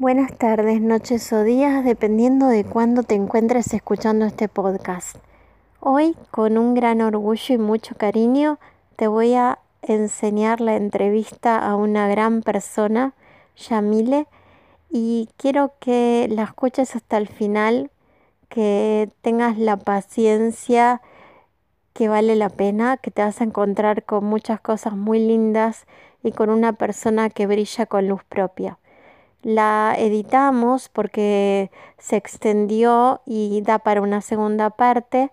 Buenas tardes, noches o días, dependiendo de cuándo te encuentres escuchando este podcast. Hoy, con un gran orgullo y mucho cariño, te voy a enseñar la entrevista a una gran persona, Yamile, y quiero que la escuches hasta el final, que tengas la paciencia que vale la pena, que te vas a encontrar con muchas cosas muy lindas y con una persona que brilla con luz propia. La editamos porque se extendió y da para una segunda parte,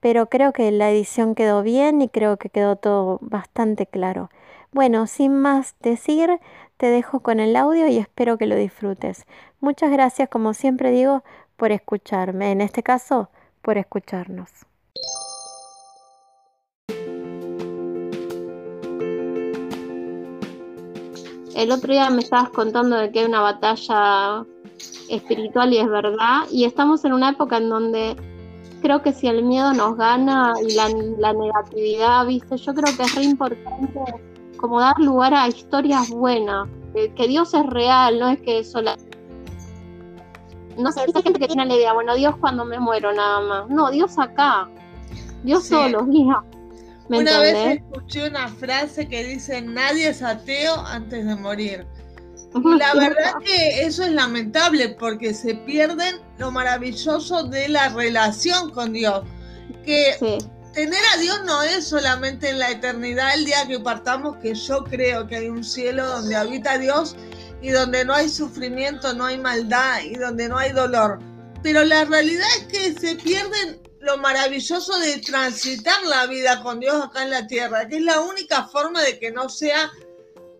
pero creo que la edición quedó bien y creo que quedó todo bastante claro. Bueno, sin más decir, te dejo con el audio y espero que lo disfrutes. Muchas gracias, como siempre digo, por escucharme, en este caso, por escucharnos. El otro día me estabas contando de que hay una batalla espiritual y es verdad, y estamos en una época en donde creo que si el miedo nos gana y la, negatividad, viste, yo creo que es re importante como dar lugar a historias buenas, que, Dios es real, no es que solo... No sé, esa gente que tiene la idea, bueno, Dios cuando me muero nada más. No, Dios acá. Dios todos los Una vez escuché una frase que dice, nadie es ateo antes de morir. La verdad que eso es lamentable porque se pierden lo maravilloso de la relación con Dios. Que tener a Dios no es solamente en la eternidad, el día que partamos, que yo creo que hay un cielo donde habita Dios y donde no hay sufrimiento, no hay maldad y donde no hay dolor. Pero la realidad es que se pierden lo maravilloso de transitar la vida con Dios acá en la tierra, que es la única forma de que no sea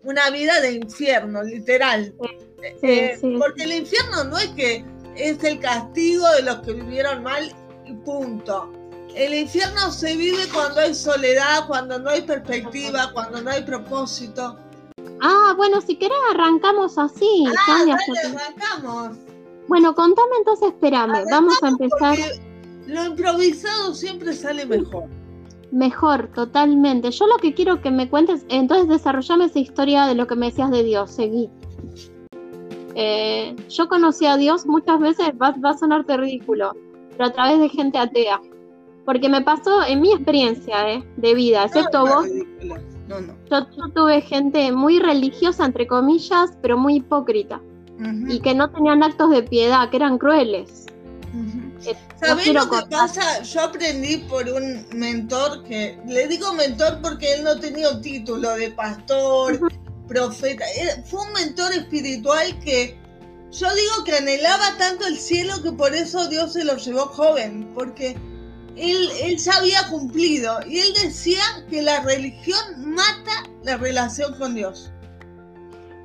una vida de infierno, literal. Eh, porque el infierno no es que es el castigo de los que vivieron mal y punto. El infierno se vive cuando hay soledad, cuando no hay perspectiva, cuando no hay propósito. Ah, bueno, si querés arrancamos así. Ah, arrancamos. Bueno, contame entonces, espérame, vamos a empezar lo improvisado siempre sale mejor. Mejor, totalmente. Yo lo que quiero que me cuentes, entonces desarrollame esa historia de lo que me decías de Dios, seguí. Eh, yo conocí a Dios muchas veces, va, a sonarte ridículo, pero a través de gente atea. Porque me pasó en mi experiencia eh, de vida, excepto vos. No, no. Yo, tuve gente muy religiosa, entre comillas, pero muy hipócrita. Y que no tenían actos de piedad, que eran crueles. ¿Sabes lo que pasa? Yo aprendí por un mentor que, le digo mentor porque él no tenía un título de pastor, profeta, fue un mentor espiritual que yo digo que anhelaba tanto el cielo que por eso Dios se lo llevó joven, porque él, él ya había cumplido y él decía que la religión mata la relación con Dios.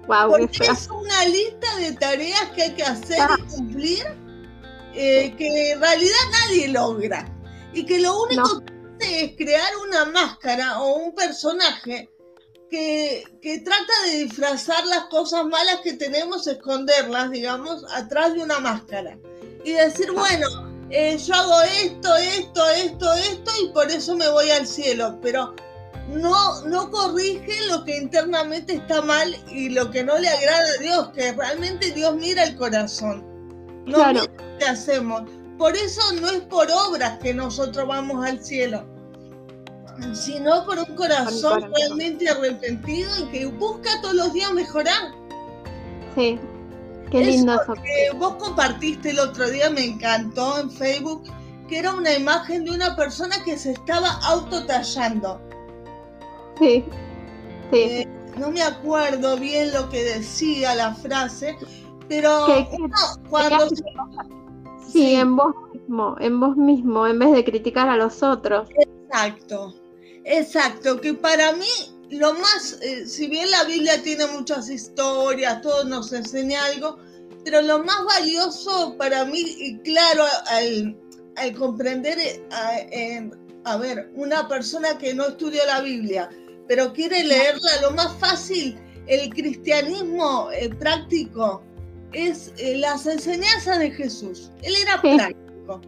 Wow, porque es una lista de tareas que hay que hacer y ah. cumplir eh, que en realidad nadie logra y que lo único que hace es crear una máscara o un personaje que, trata de disfrazar las cosas malas que tenemos, esconderlas, digamos, atrás de una máscara. Y decir, ah. bueno, eh, yo hago esto, esto, esto, esto y por eso me voy al cielo, pero no, no corrige lo que internamente está mal y lo que no le agrada a Dios, que realmente Dios mira el corazón. No claro. Qué hacemos. Por eso no es por obras que nosotros vamos al cielo, sino por un corazón realmente arrepentido y que busca todos los días mejorar. Sí, qué lindo eso. Que vos compartiste el otro día, me encantó en Facebook, que era una imagen de una persona que se estaba autotallando. Sí, sí. Eh, no me acuerdo bien lo que decía la frase, pero cuando... Sí, en vos mismo, en vos mismo, en vez de criticar a los otros. Exacto, exacto, que para mí lo más, eh, si bien la Biblia tiene muchas historias, todo nos enseña algo, pero lo más valioso para mí, y claro, al, comprender, eh, a, ver, una persona que no estudió la Biblia, pero quiere leerla, lo más fácil, el cristianismo eh, práctico, es eh, las enseñanzas de Jesús. Él era práctico.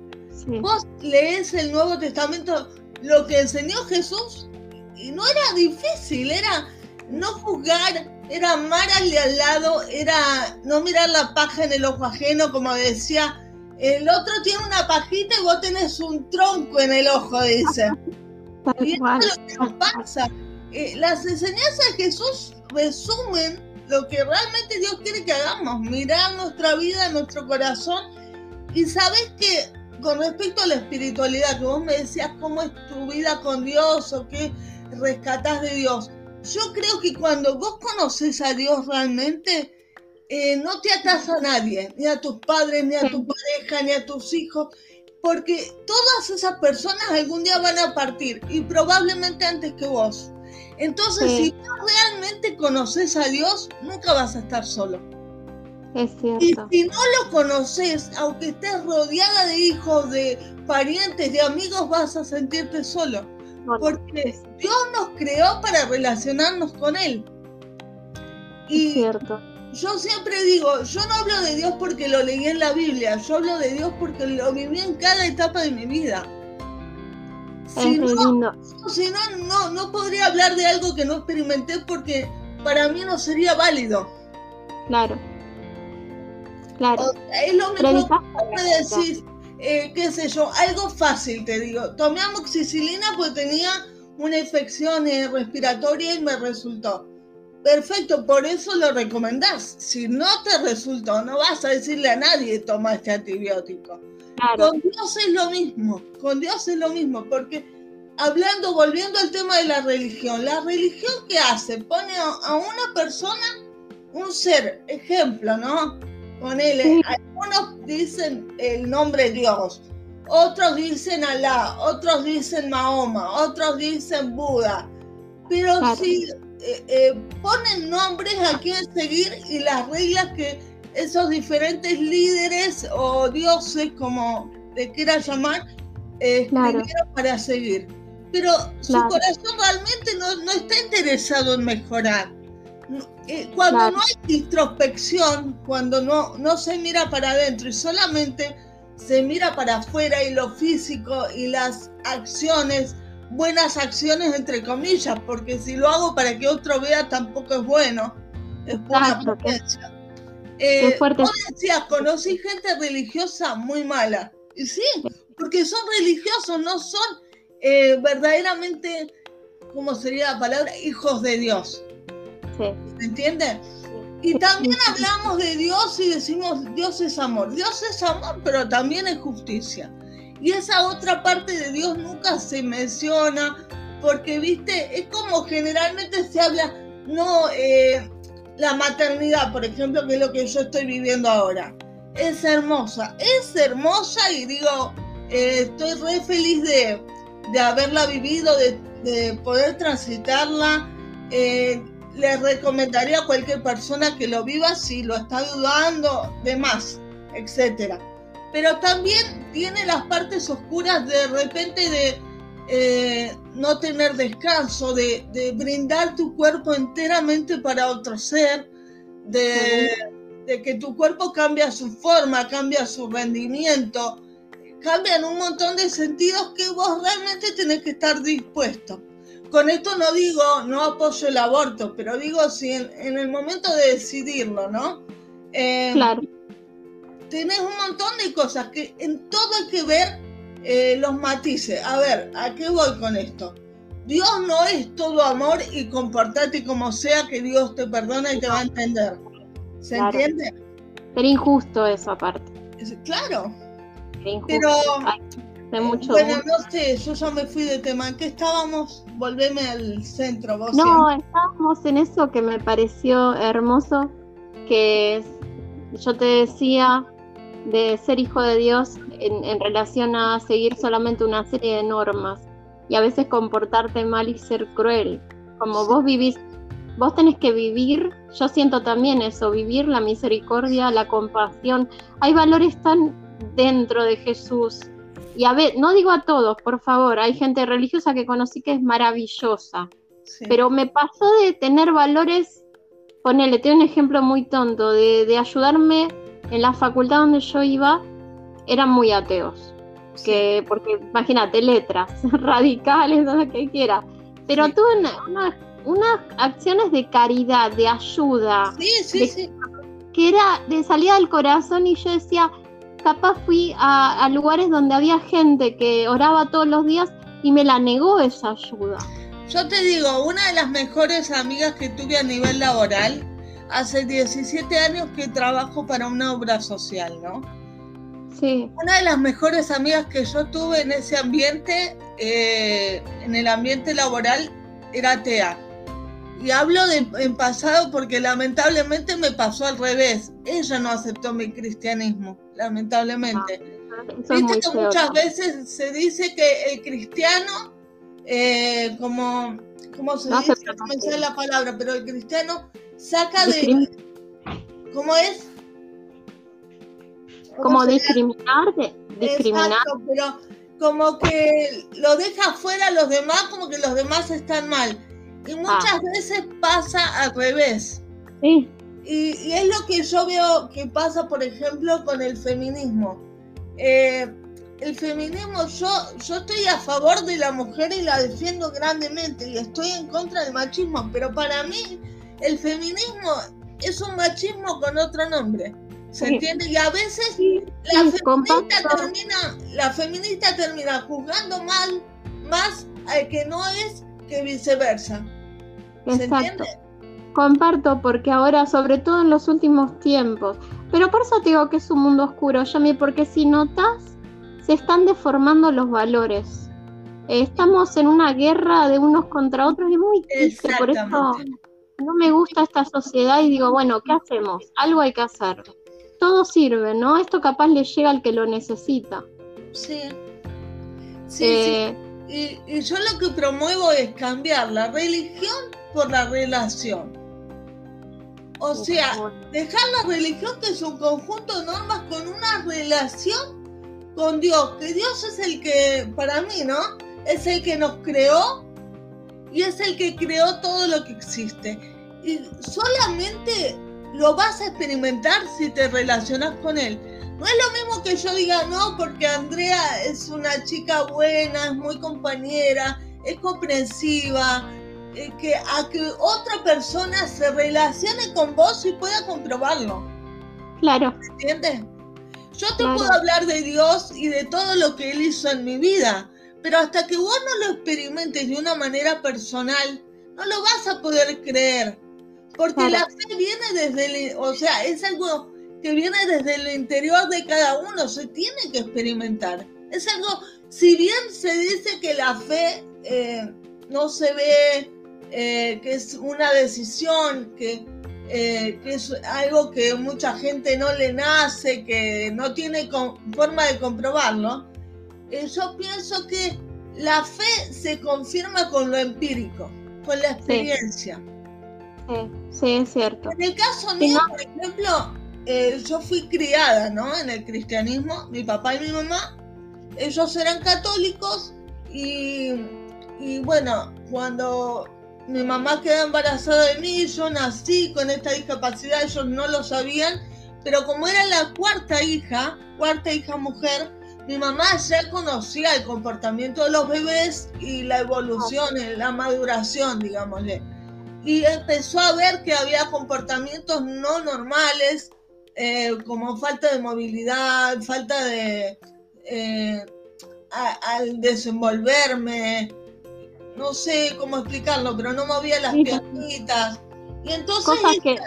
Vos lees el Nuevo Testamento, lo que enseñó Jesús, y no era difícil, era no juzgar, era amar al de al lado, era no mirar la paja en el ojo ajeno, como decía, el otro tiene una pajita y vos tenés un tronco en el ojo, dice. y eso es lo que nos pasa. Eh, las enseñanzas de Jesús resumen lo que realmente Dios quiere que hagamos, mirar nuestra vida, nuestro corazón. Y sabes que con respecto a la espiritualidad, que vos me decías cómo es tu vida con Dios o qué rescatás de Dios, yo creo que cuando vos conoces a Dios realmente, eh, no te atas a nadie, ni a tus padres, ni a tu pareja, ni a tus hijos, porque todas esas personas algún día van a partir y probablemente antes que vos. Entonces, si tú realmente conoces a Dios, nunca vas a estar solo. Es cierto. Y si no lo conoces, aunque estés rodeada de hijos, de parientes, de amigos, vas a sentirte solo. porque Dios nos creó para relacionarnos con Él. Y es cierto. Yo siempre digo, yo no hablo de Dios porque lo leí en la Biblia, yo hablo de Dios porque lo viví en cada etapa de mi vida. Si no, si no, no, podría hablar de algo que no experimenté porque para mí no sería válido. Claro. Claro. es lo mismo que decir, eh, qué sé yo, algo fácil te digo. Tomé amoxicilina porque tenía una infección eh, respiratoria y me resultó. Perfecto, por eso lo recomendás. Si no te resultó, no vas a decirle a nadie toma este antibiótico. Con Dios es lo mismo, con Dios es lo mismo, porque hablando, volviendo al tema de la religión, la religión que hace, pone a, una persona, un ser, ejemplo, ¿no? Con él, algunos dicen el nombre Dios, otros dicen Alá, otros dicen Mahoma, otros dicen Buda, pero si eh, eh, ponen nombres a quién seguir y las reglas que esos diferentes líderes o dioses, como te quieras llamar, eh, para seguir. Pero su corazón realmente no, está interesado en mejorar. Eh, cuando no hay introspección, cuando no, no se mira para adentro y solamente se mira para afuera y lo físico y las acciones, buenas acciones entre comillas, porque si lo hago para que otro vea tampoco es bueno. Es buena eh, vos decías, conocí gente religiosa muy mala. Y sí, porque son religiosos, no son eh, verdaderamente, ¿cómo sería la palabra? Hijos de Dios. Sí. ¿Me entiende? Y también hablamos de Dios y decimos, Dios es amor. Dios es amor, pero también es justicia. Y esa otra parte de Dios nunca se menciona, porque, viste, es como generalmente se habla, no, eh, la maternidad, por ejemplo, que es lo que yo estoy viviendo ahora, es hermosa, es hermosa y digo, eh, estoy re feliz de, haberla vivido, de, poder transitarla. Eh, le recomendaría a cualquier persona que lo viva si lo está dudando, demás, etcétera. Pero también tiene las partes oscuras de repente de eh, no tener descanso, de, brindar tu cuerpo enteramente para otro ser, de, que tu cuerpo cambia su forma, cambia su rendimiento, cambian un montón de sentidos que vos realmente tenés que estar dispuesto. Con esto no digo, no apoyo el aborto, pero digo si en, el momento de decidirlo, ¿no? Eh, claro. Tenés un montón de cosas que en todo hay que ver eh, los matices. A ver, ¿a qué voy con esto? Dios no es todo amor y comportate como sea que Dios te perdona y te va a entender. ¿Se entiende? Pero injusto eso aparte. Claro. Pero eh, mucho bueno, no sé, yo ya me fui de tema. ¿En qué estábamos? Volveme al centro. Vos no, estábamos en eso que me pareció hermoso, que yo te decía de ser hijo de Dios en, relación a seguir solamente una serie de normas y a veces comportarte mal y ser cruel. Como vos vivís, vos tenés que vivir, yo siento también eso, vivir la misericordia, la compasión. Hay valores tan dentro de Jesús. Y a ver, no digo a todos, por favor, hay gente religiosa que conocí que es maravillosa, pero me pasó de tener valores, ponele, tengo un ejemplo muy tonto, de, de ayudarme en la facultad donde yo iba, eran muy ateos. porque imagínate, letras radicales, lo que quiera. Pero tuve una, unas acciones de caridad, de ayuda. Sí, sí, sí. Que era de salida del corazón y yo decía, capaz fui a, lugares donde había gente que oraba todos los días y me la negó esa ayuda. Yo te digo, una de las mejores amigas que tuve a nivel laboral, hace 17 años que trabajo para una obra social, ¿no? Sí. Una de las mejores amigas que yo tuve en ese ambiente, eh, en el ambiente laboral, era Tea. Y hablo de, en pasado porque lamentablemente me pasó al revés. Ella no aceptó mi cristianismo, lamentablemente. Ah, Viste que muchas veces se dice que el cristiano, eh, como, ¿cómo se dice? No me sé la palabra, pero el cristiano saca de... ¿Cómo es? como discriminar, discriminar. Exacto, pero como que lo deja fuera a los demás, como que los demás están mal. Y muchas ah. veces pasa al revés. Sí. Y, es lo que yo veo que pasa, por ejemplo, con el feminismo. Eh, el feminismo, yo, yo estoy a favor de la mujer y la defiendo grandemente y estoy en contra del machismo, pero para mí el feminismo es un machismo con otro nombre. ¿Se entiende? Y a veces la, feminista termina, la feminista termina juzgando mal más al que no es que viceversa. ¿Se entiende? Comparto, porque ahora, sobre todo en los últimos tiempos, pero por eso te digo que es un mundo oscuro, Yami, porque si notas, se están deformando los valores. estamos en una guerra de unos contra otros y muy triste, por eso no me gusta esta sociedad y digo, bueno, ¿qué hacemos? Algo hay que hacer. Todo sirve, ¿no? Esto capaz le llega al que lo necesita. Sí. Sí, eh, Y, yo lo que promuevo es cambiar la religión por la relación. O sea, dejar la religión que es un conjunto de normas con una relación con Dios, que Dios es el que, para mí, ¿no? Es el que nos creó y es el que creó todo lo que existe. Y solamente lo vas a experimentar si te relacionas con él. No es lo mismo que yo diga, no, porque Andrea es una chica buena, es muy compañera, es comprensiva, eh, que a que otra persona se relacione con vos y pueda comprobarlo. Claro. ¿Me entiendes? Yo te puedo hablar de Dios y de todo lo que Él hizo en mi vida, pero hasta que vos no lo experimentes de una manera personal, no lo vas a poder creer. Porque la fe viene desde el, o sea, es algo que viene desde el interior de cada uno, se tiene que experimentar. Es algo, si bien se dice que la fe eh, no se ve, eh, que es una decisión, que, eh, que, es algo que mucha gente no le nace, que no tiene forma de comprobarlo, yo pienso que la fe se confirma con lo empírico, con la experiencia. Sí, sí, es cierto. En el caso mío, por ejemplo, eh, yo fui criada, ¿no? En el cristianismo, mi papá y mi mamá, ellos eran católicos y, y bueno, cuando mi mamá quedó embarazada de mí, yo nací con esta discapacidad, ellos no lo sabían, pero como era la cuarta hija, cuarta hija mujer, mi mamá ya conocía el comportamiento de los bebés y la evolución, la maduración, digámosle y empezó a ver que había comportamientos no normales, eh, como falta de movilidad, falta de... Eh, al desenvolverme, no sé cómo explicarlo, pero no movía las piernitas. Y entonces... Cosas que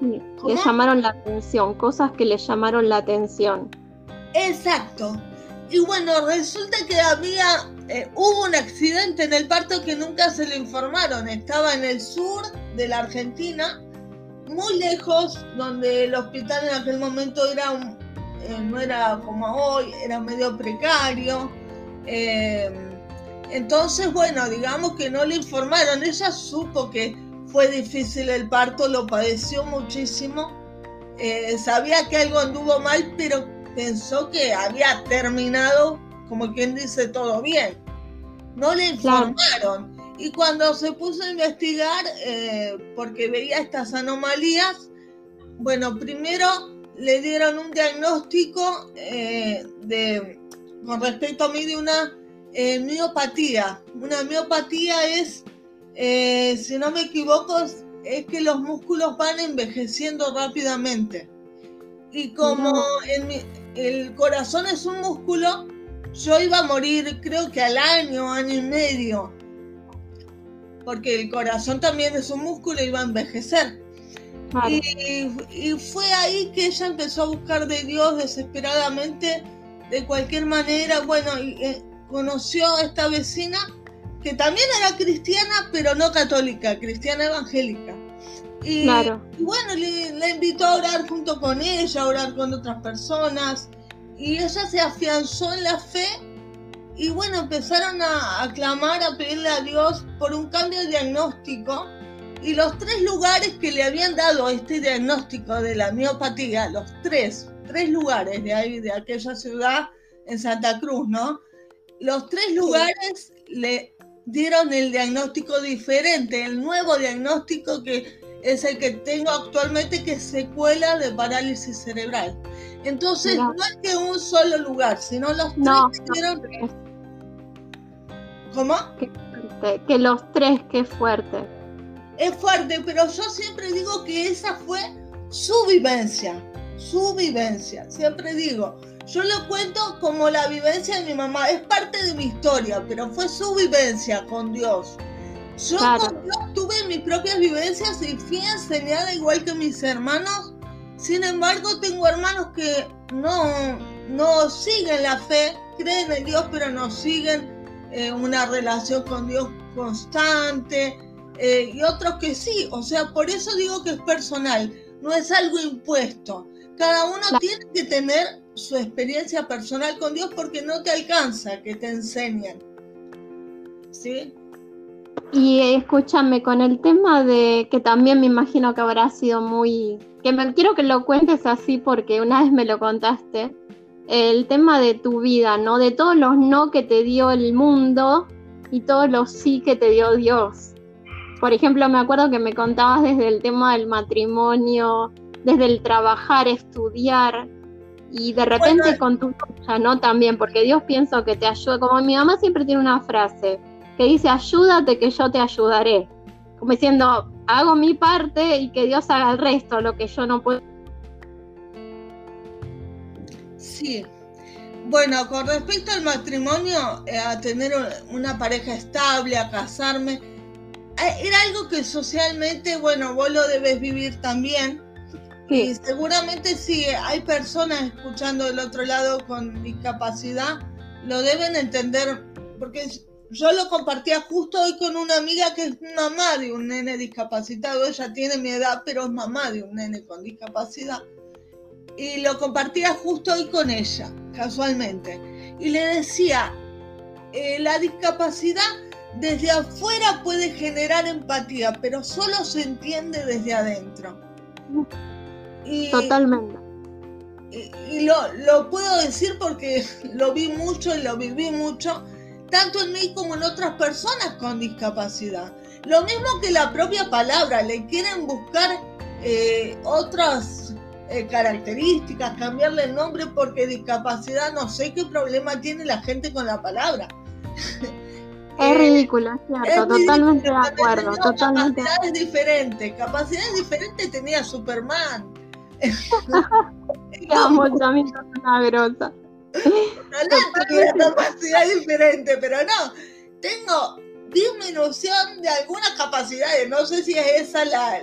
le llamaron la atención, cosas que le llamaron la atención. Exacto. Y bueno, resulta que había, eh, hubo un accidente en el parto que nunca se le informaron. Estaba en el sur de la Argentina, muy lejos, donde el hospital en aquel momento era eh, no era como hoy, era medio precario. Eh, entonces, bueno, digamos que no le informaron. Ella supo que fue difícil el parto, lo padeció muchísimo. sabía que algo anduvo mal, pero pensó que había terminado, como quien dice, todo bien. No le informaron. Y cuando se puso a investigar, eh, porque veía estas anomalías, bueno, primero le dieron un diagnóstico eh, de, con respecto a mí de una eh, miopatía. Una miopatía es eh, si no me equivoco, es que los músculos van envejeciendo rápidamente. Y como el corazón es un músculo, yo iba a morir creo que al año, año y medio, porque el corazón también es un músculo y iba a envejecer. Y, fue ahí que ella empezó a buscar de Dios desesperadamente, de cualquier manera. Bueno, y, eh, conoció a esta vecina que también era cristiana, pero no católica, cristiana evangélica. Y, bueno, le, invitó a orar junto con ella, a orar con otras personas. Y ella se afianzó en la fe y bueno, empezaron a, a clamar, a pedirle a Dios por un cambio de diagnóstico y los tres lugares que le habían dado este diagnóstico de la miopatía, los tres, tres lugares de ahí, de aquella ciudad en Santa Cruz, ¿no? Los tres lugares le dieron el diagnóstico diferente, el nuevo diagnóstico que es el que tengo actualmente, que es secuela de parálisis cerebral. Entonces, no, es que un solo lugar, sino los tres que dieron... ¿Cómo? que los tres, qué fuerte es fuerte, pero yo siempre digo que esa fue su vivencia, su vivencia, siempre digo. Yo lo cuento como la vivencia de mi mamá, es parte de mi historia, pero fue su vivencia con Dios. Yo con Dios tuve mis propias vivencias y fui enseñada igual que mis hermanos. Sin embargo, tengo hermanos que no, no siguen la fe, creen en Dios, pero no siguen eh, una relación con Dios constante eh, y otros que sí. O sea, por eso digo que es personal, no es algo impuesto. Cada uno tiene que tener su experiencia personal con Dios porque no te alcanza que te enseñen. ¿Sí? Y escúchame, con el tema de que también me imagino que habrá sido muy... que me quiero que lo cuentes así porque una vez me lo contaste, el tema de tu vida, ¿no? De todos los no que te dio el mundo y todos los sí que te dio Dios. Por ejemplo, me acuerdo que me contabas desde el tema del matrimonio, desde el trabajar, estudiar, y de repente con tu lucha, ¿no? También, porque Dios pienso que te ayuda, como mi mamá siempre tiene una frase que dice, ayúdate que yo te ayudaré, como diciendo, hago mi parte y que Dios haga el resto, lo que yo no puedo. Sí. Bueno, con respecto al matrimonio, eh, a tener una pareja estable, a casarme, eh, era algo que socialmente, bueno, vos lo debes vivir también. Y seguramente si hay personas escuchando del otro lado con discapacidad, lo deben entender, porque yo lo compartía justo hoy con una amiga que es mamá de un nene discapacitado, ella tiene mi edad, pero es mamá de un nene con discapacidad. Y lo compartía justo hoy con ella, casualmente. Y le decía, eh, la discapacidad desde afuera puede generar empatía, pero solo se entiende desde adentro. Totalmente. Y, lo, puedo decir porque lo vi mucho y lo viví mucho, tanto en mí como en otras personas con discapacidad. Lo mismo que la propia palabra, le quieren buscar eh, otras eh, características, cambiarle el nombre porque discapacidad, no sé qué problema tiene la gente con la palabra. Es ridículo, cierto, totalmente de acuerdo, totalmente. Capacidades diferentes, capacidades diferentes tenía Superman. También es una grosa. Tenía capacidad diferente, pero no, tengo disminución de algunas capacidades, no sé si es esa la,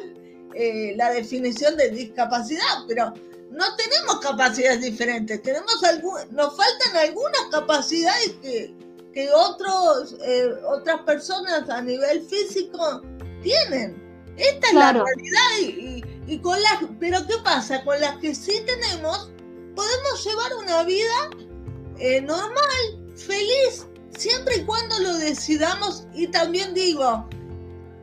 eh, la definición de discapacidad, pero no tenemos capacidades diferentes, tenemos algún, nos faltan algunas capacidades que que otros, eh, otras personas a nivel físico tienen. Esta es la realidad y, con las, pero ¿qué pasa? Con las que sí tenemos, podemos llevar una vida eh, normal, feliz, siempre y cuando lo decidamos. Y también digo,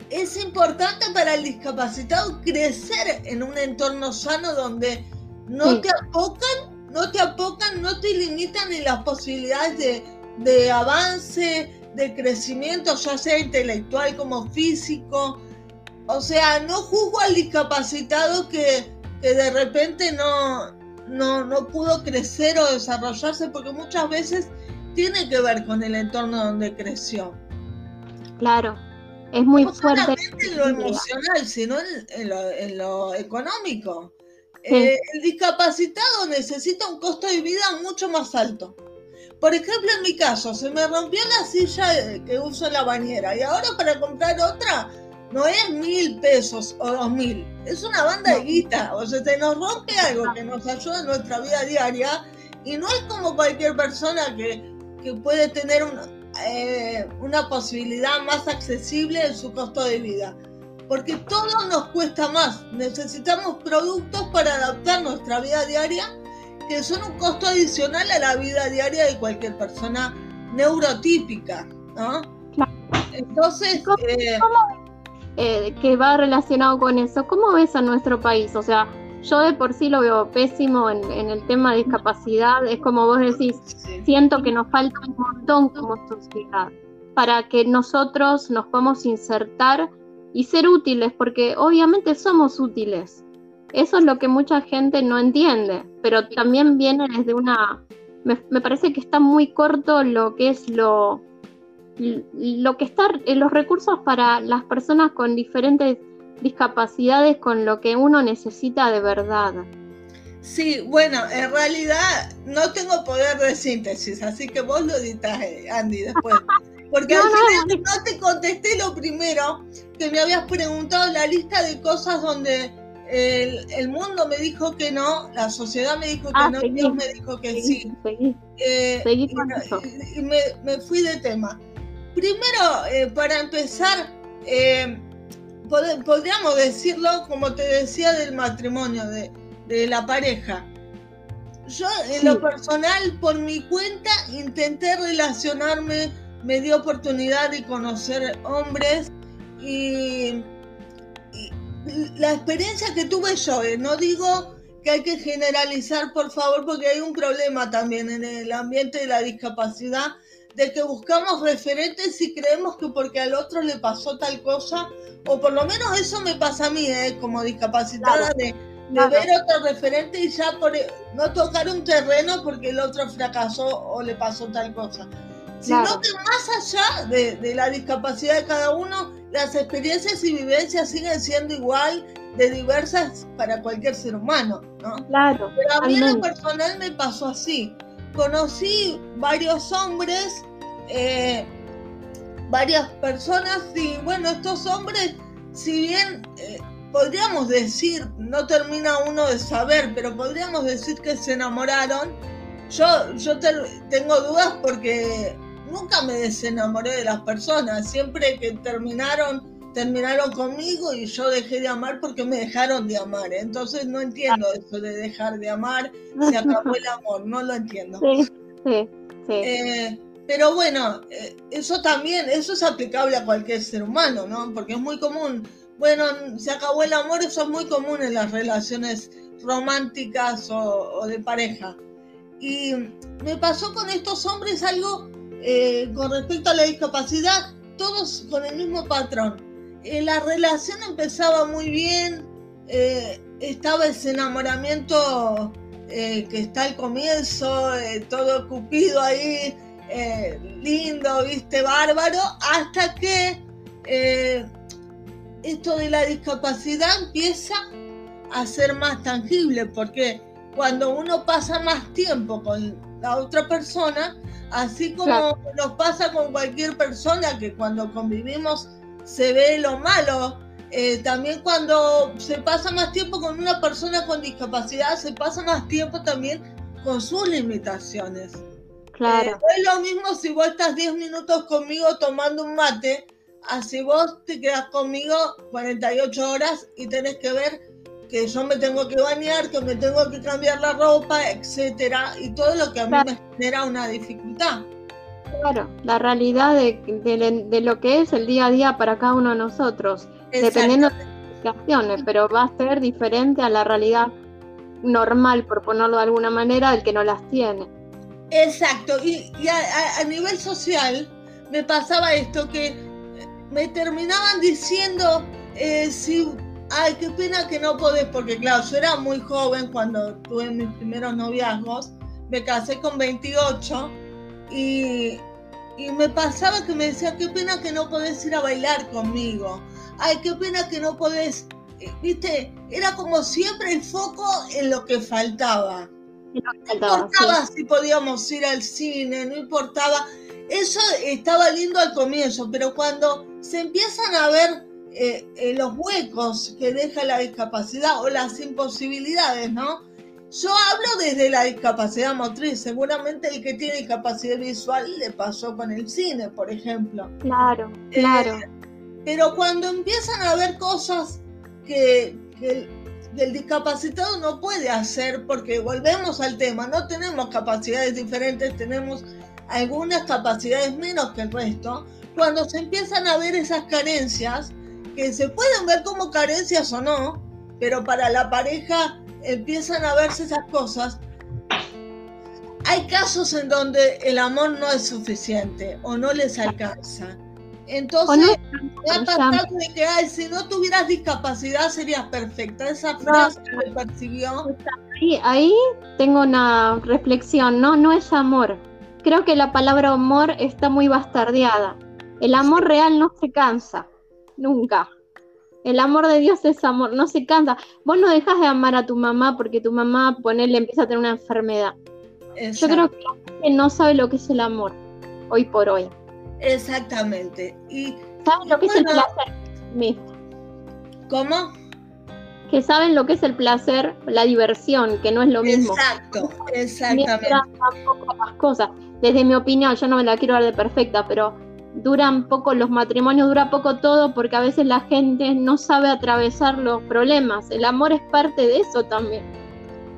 es importante para el discapacitado crecer en un entorno sano donde no te apocan, no te apocan, no te limitan ni las posibilidades de, de avance, de crecimiento, ya sea intelectual como físico. O sea, no juzgo al discapacitado que, de repente no, no, no pudo crecer o desarrollarse, porque muchas veces tiene que ver con el entorno donde creció. Claro, es muy fuerte. No solamente en lo emocional, sino en, lo, económico. Eh, el discapacitado necesita un costo de vida mucho más alto. Por ejemplo, en mi caso, se me rompió la silla que uso en la bañera y ahora para comprar otra no es mil pesos o dos mil, es una banda de guita. O sea, se nos rompe algo que nos ayuda en nuestra vida diaria y no es como cualquier persona que, puede tener eh, una posibilidad más accesible en su costo de vida. Porque todo nos cuesta más. Necesitamos productos para adaptar nuestra vida diaria que son un costo adicional a la vida diaria de cualquier persona neurotípica, ¿no? Entonces, eh, eh, que va relacionado con eso, ¿cómo ves a nuestro país? O sea, yo de por sí lo veo pésimo en, el tema de discapacidad, es como vos decís, siento que nos falta un montón como sociedad para que nosotros nos podamos insertar y ser útiles, porque obviamente somos útiles. Eso es lo que mucha gente no entiende, pero también viene desde una... Me, parece que está muy corto lo que es lo, lo que está en los recursos para las personas con diferentes discapacidades con lo que uno necesita de verdad. Sí, bueno, en realidad no tengo poder de síntesis, así que vos lo editas, eh, Andy, después. Porque al final no te contesté lo primero, que me habías preguntado la lista de cosas donde el, mundo me dijo que no, la sociedad me dijo que ah, no, Dios me dijo que sí. Eh, y, me, fui de tema. Primero, eh, para empezar, eh, podríamos decirlo, como te decía, del matrimonio, de, la pareja. Yo, en lo personal, por mi cuenta, intenté relacionarme, me dio oportunidad de conocer hombres y la experiencia que tuve yo, eh, no digo que hay que generalizar, por favor, porque hay un problema también en el ambiente de la discapacidad, de que buscamos referentes y creemos que porque al otro le pasó tal cosa, o por lo menos eso me pasa a mí, eh, como discapacitada, de, ver otro referente y ya por, no tocar un terreno porque el otro fracasó o le pasó tal cosa. Sino que más allá de, de la discapacidad de cada uno, las experiencias y vivencias siguen siendo igual de diversas para cualquier ser humano, ¿no? Claro. Pero a mí en lo personal me pasó así. Conocí varios hombres, eh, varias personas y bueno, estos hombres, si bien eh, podríamos decir, no termina uno de saber, pero podríamos decir que se enamoraron, yo, yo tengo dudas porque nunca me desenamoré de las personas, siempre que terminaron, terminaron conmigo y yo dejé de amar porque me dejaron de amar. Entonces no entiendo eso de dejar de amar, se acabó el amor, no lo entiendo. Sí, sí, sí. Eh, pero bueno, eh, eso también, eso es aplicable a cualquier ser humano, ¿no? Porque es muy común. Bueno, se acabó el amor, eso es muy común en las relaciones románticas o, o de pareja. Y me pasó con estos hombres algo eh, con respecto a la discapacidad, todos con el mismo patrón. Eh, la relación empezaba muy bien, eh, estaba ese enamoramiento que está al comienzo, todo cupido ahí, lindo, viste, bárbaro, hasta que esto de la discapacidad empieza a ser más tangible, porque cuando uno pasa más tiempo con la otra persona, Así como nos pasa con cualquier persona que cuando convivimos se ve lo malo, eh, también cuando se pasa más tiempo con una persona con discapacidad, se pasa más tiempo también con sus limitaciones. Claro. Eh, es lo mismo si vos estás 10 minutos conmigo tomando un mate, así vos te quedas conmigo 48 horas y tenés que ver que yo me tengo que bañar, que me tengo que cambiar la ropa, etcétera, y todo lo que a mí me genera una dificultad. Claro, la realidad de, lo que es el día a día para cada uno de nosotros, dependiendo de las situaciones, pero va a ser diferente a la realidad normal, por ponerlo de alguna manera, del que no las tiene. Exacto, y, a, nivel social me pasaba esto, que me terminaban diciendo, eh, si ay, qué pena que no podés, porque claro, yo era muy joven cuando tuve mis primeros noviazgos, me casé con 28 y, y me pasaba que me decía, qué pena que no podés ir a bailar conmigo. Ay, qué pena que no podés. Eh, viste, era como siempre el foco en lo que faltaba. No importaba si podíamos ir al cine, no importaba. Eso estaba lindo al comienzo, pero cuando se empiezan a ver eh, eh, los huecos que deja la discapacidad o las imposibilidades, ¿no? Yo hablo desde la discapacidad motriz. Seguramente el que tiene discapacidad visual le pasó con el cine, por ejemplo. Claro, eh, claro. pero cuando empiezan a ver cosas que, el, discapacitado no puede hacer, porque volvemos al tema, no tenemos capacidades diferentes, tenemos algunas capacidades menos que el resto. Cuando se empiezan a ver esas carencias, que se pueden ver como carencias o no, pero para la pareja empiezan a verse esas cosas, hay casos en donde el amor no es suficiente o no les alcanza. Entonces, me ha pasado de que, ay, si no tuvieras discapacidad serías perfecta. Esa frase me percibió. Ahí, ahí tengo una reflexión, ¿no? No es amor. Creo que la palabra amor está muy bastardeada. El amor real no se cansa, nunca. El amor de Dios es amor, no se cansa. Vos no dejas de amar a tu mamá porque tu mamá, ponerle, empieza a tener una enfermedad. Yo creo que la gente no sabe lo que es el amor, hoy por hoy. Exactamente. Y, ¿Saben lo que es el placer? ¿Cómo? Que saben lo que es el placer, la diversión, que no es lo mismo. Exacto, exactamente. las cosas. Desde mi opinión, yo no me la quiero dar de perfecta, pero duran poco los matrimonios, dura poco todo porque a veces la gente no sabe atravesar los problemas. El amor es parte de eso también.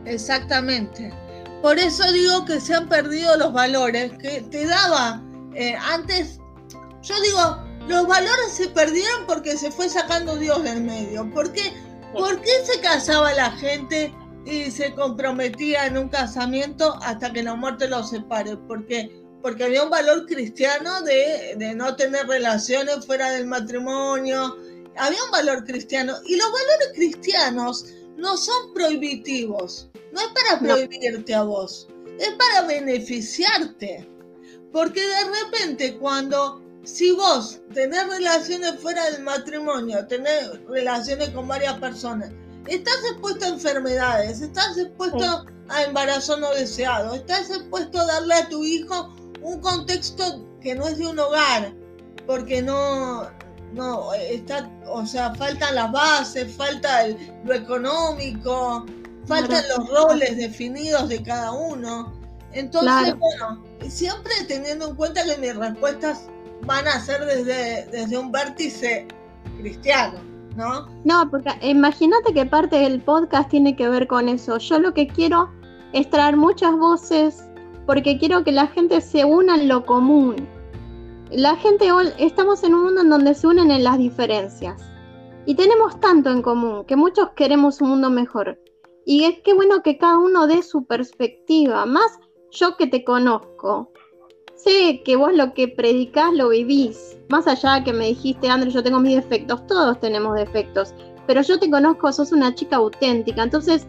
Exactamente. Por eso digo que se han perdido los valores que te daba eh, antes. Yo digo, los valores se perdieron porque se fue sacando Dios del medio. ¿Por qué, ¿Por qué se casaba la gente y se comprometía en un casamiento hasta que la muerte los separe? Porque porque había un valor cristiano de, no tener relaciones fuera del matrimonio, había un valor cristiano. Y los valores cristianos no son prohibitivos, no es para prohibirte a vos, es para beneficiarte, porque de repente cuando si vos tenés relaciones fuera del matrimonio, tenés relaciones con varias personas, estás expuesto a enfermedades, estás expuesto a embarazo no deseado, estás expuesto a darle a tu hijo un contexto que no es de un hogar, porque no, no, está, o sea, faltan las bases, falta lo económico, faltan los roles definidos de cada uno. Entonces, bueno, siempre teniendo en cuenta que mis respuestas van a ser desde, desde un vértice cristiano, ¿no? No, porque imagínate que parte del podcast tiene que ver con eso. Yo lo que quiero es traer muchas voces porque quiero que la gente se una en lo común. La gente hoy, estamos en un mundo en donde se unen en las diferencias. Y tenemos tanto en común que muchos queremos un mundo mejor. Y es que bueno que cada uno dé su perspectiva, más yo que te conozco. Sé que vos lo que predicás lo vivís. Más allá que me dijiste, André, yo tengo mis defectos, todos tenemos defectos. Pero yo te conozco, sos una chica auténtica. Entonces,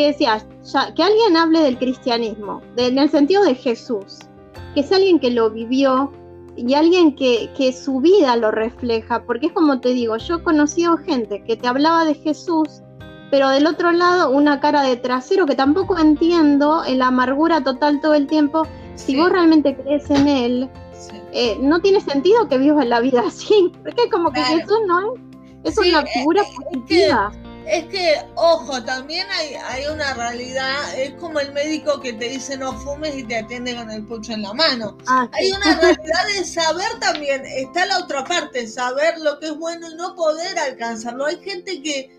que decías, que alguien hable del cristianismo, en el sentido de Jesús, que es alguien que lo vivió y alguien que, que, su vida lo refleja, porque es como te digo, yo he conocido gente que te hablaba de Jesús, pero del otro lado una cara de trasero que tampoco entiendo en la amargura total todo el tiempo. Si vos realmente crees en él, eh, no tiene sentido que vivas la vida así, porque es como que Jesús no es, es una figura positiva es que, ojo, también hay, hay una realidad, es como el médico que te dice no fumes y te atiende con el pucho en la mano. Ah, hay una realidad de saber también, está la otra parte, saber lo que es bueno y no poder alcanzarlo. Hay gente que,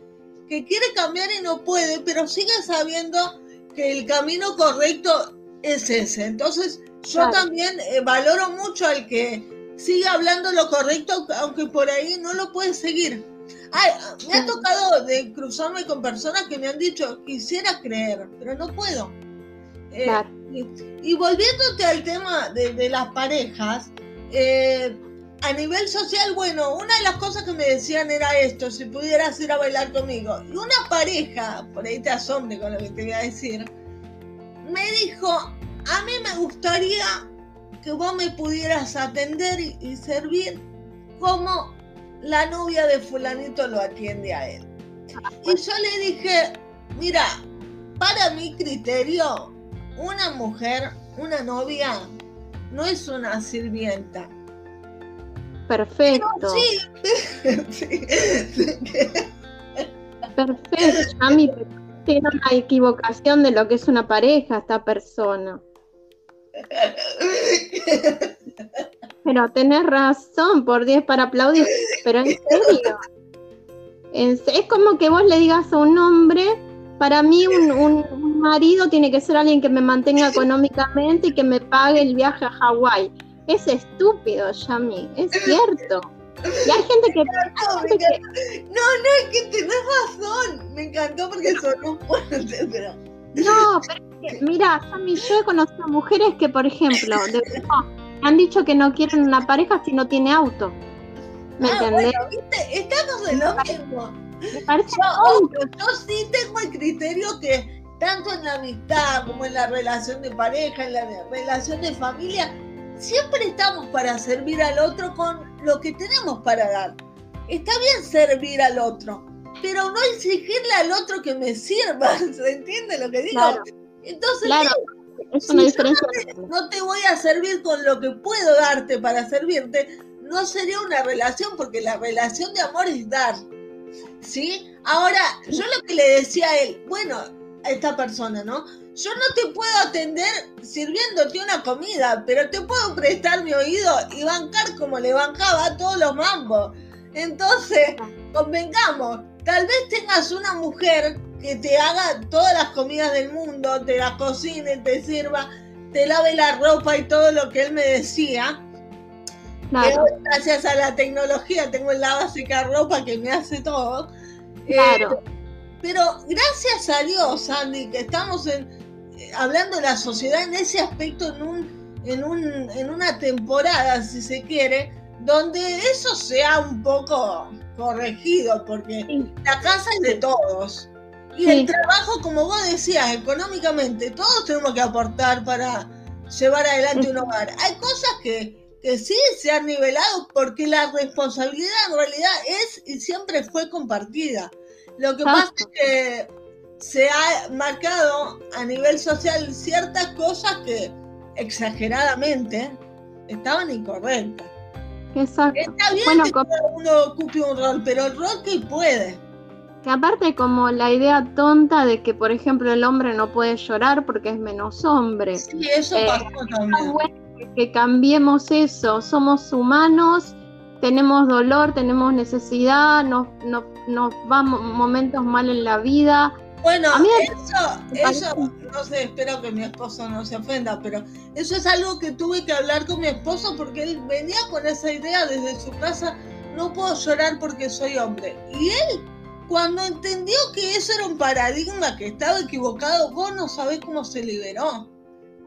que quiere cambiar y no puede, pero sigue sabiendo que el camino correcto es ese. Entonces, yo también eh, valoro mucho al que sigue hablando lo correcto, aunque por ahí no lo puede seguir. Ay, me ha tocado de cruzarme con personas que me han dicho, quisiera creer, pero no puedo. Eh, y, volviéndote al tema de, las parejas, eh, a nivel social, bueno, una de las cosas que me decían era esto, si pudieras ir a bailar conmigo. Y una pareja, por ahí te asombre con lo que te voy a decir, me dijo, a mí me gustaría que vos me pudieras atender y, servir como la novia de fulanito lo atiende a él. Y yo le dije, mira, para mi criterio, una mujer, una novia, no es una sirvienta. Perfecto. sí. Perfecto. A mí tiene una equivocación de lo que es una pareja esta persona. Pero tenés razón, por 10 para aplaudir. Pero en serio. es como que vos le digas a un hombre, para mí un, marido tiene que ser alguien que me mantenga económicamente y que me pague el viaje a Hawái. Es estúpido, Yami, es cierto. Y hay gente que. No, no, es que tenés razón. Me encantó porque son fuerte, pero. No, pero mira, Sammy, yo he conocido mujeres que, por ejemplo, de, han dicho que no quieren una pareja si no tiene auto. ¿Me ah, entendés? Bueno, ¿viste? Estamos de lo mismo. Me parece yo, yo sí tengo el criterio que tanto en la amistad como en la relación de pareja, en la relación de familia, siempre estamos para servir al otro con lo que tenemos para dar. Está bien servir al otro, pero no exigirle al otro que me sirva. ¿Se entiende lo que digo? Entonces, no, te voy a servir con lo que puedo darte para servirte, no sería una relación, porque la relación de amor es dar. ¿Sí? Ahora, yo lo que le decía a él, bueno, a esta persona, ¿no? Yo no te puedo atender sirviéndote una comida, pero te puedo prestar mi oído y bancar como le bancaba a todos los mambos. Entonces, convengamos, tal vez tengas una mujer que te haga todas las comidas del mundo, te las cocine, te sirva, te lave la ropa y todo lo que él me decía. gracias a la tecnología tengo el lava secar ropa que me hace todo. Claro. Eh, pero gracias a Dios, Andy, que estamos en, eh, hablando de la sociedad en ese aspecto en, un, en, un, en una temporada, si se quiere, donde eso sea un poco corregido, porque la casa es de todos. Y el trabajo, como vos decías, económicamente, todos tenemos que aportar para llevar adelante un hogar. Hay cosas que, que sí se han nivelado porque la responsabilidad en realidad es y siempre fue compartida. Lo que pasa es que se ha marcado a nivel social ciertas cosas que exageradamente estaban incorrectas. Exacto. Está bien que uno ocupe un rol, pero el rol que puede. Que aparte como la idea tonta de que, por ejemplo, el hombre no puede llorar porque es menos hombre. Sí, eso eh, pasó también. que cambiemos eso. Somos humanos, tenemos dolor, tenemos necesidad, nos, nos, nos van momentos mal en la vida. Bueno, eso, eso, no sé, espero que mi esposo no se ofenda, pero eso es algo que tuve que hablar con mi esposo porque él venía con esa idea desde su casa, no puedo llorar porque soy hombre. Y él cuando entendió que eso era un paradigma que estaba equivocado, vos no sabés cómo se liberó.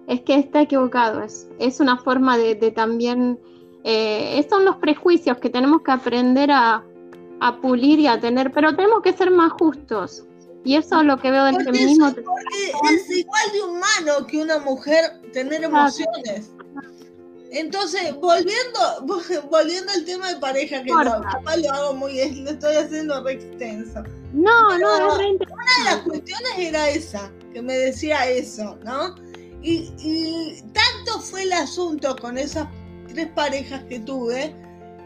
Es que está equivocado, es, es una forma de, también... Eh, son los prejuicios que tenemos que aprender a, pulir y a tener, pero tenemos que ser más justos. Y eso es lo que veo del feminismo. porque es igual de humano que una mujer tener emociones. Entonces, volviendo, volviendo al tema de pareja, que no, capaz lo hago muy, lo estoy haciendo re extenso. No, no, es re Una de las cuestiones era esa, que me decía eso, ¿no? Y, y tanto fue el asunto con esas tres parejas que tuve,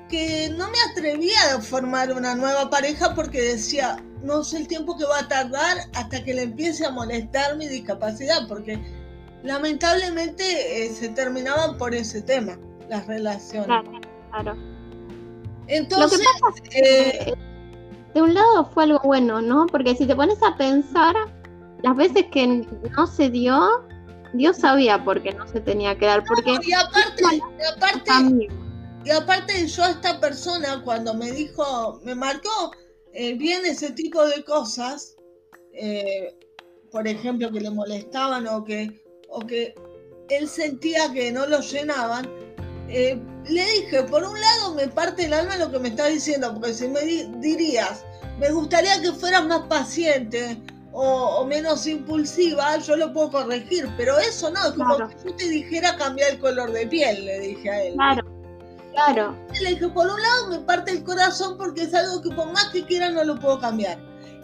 que no me atrevía a formar una nueva pareja porque decía, no sé el tiempo que va a tardar hasta que le empiece a molestar mi discapacidad, porque lamentablemente eh, se terminaban por ese tema, las relaciones. Claro, Entonces, eh, de un lado fue algo bueno, ¿no? Porque si te pones a pensar, las veces que no se dio, Dios sabía por qué no se tenía que dar. Porque y aparte, y aparte, y aparte yo a esta persona cuando me dijo, me marcó eh, bien ese tipo de cosas, por ejemplo, que le molestaban o que o que él sentía que no lo llenaban, eh, le dije, por un lado me parte el alma lo que me estás diciendo, porque si me dirías, me gustaría que fueras más paciente o, menos impulsiva, yo lo puedo corregir, pero eso no, es como que yo te dijera cambiar el color de piel, le dije a él. Claro, claro. Le dije, por un lado me parte el corazón porque es algo que por más que quiera no lo puedo cambiar.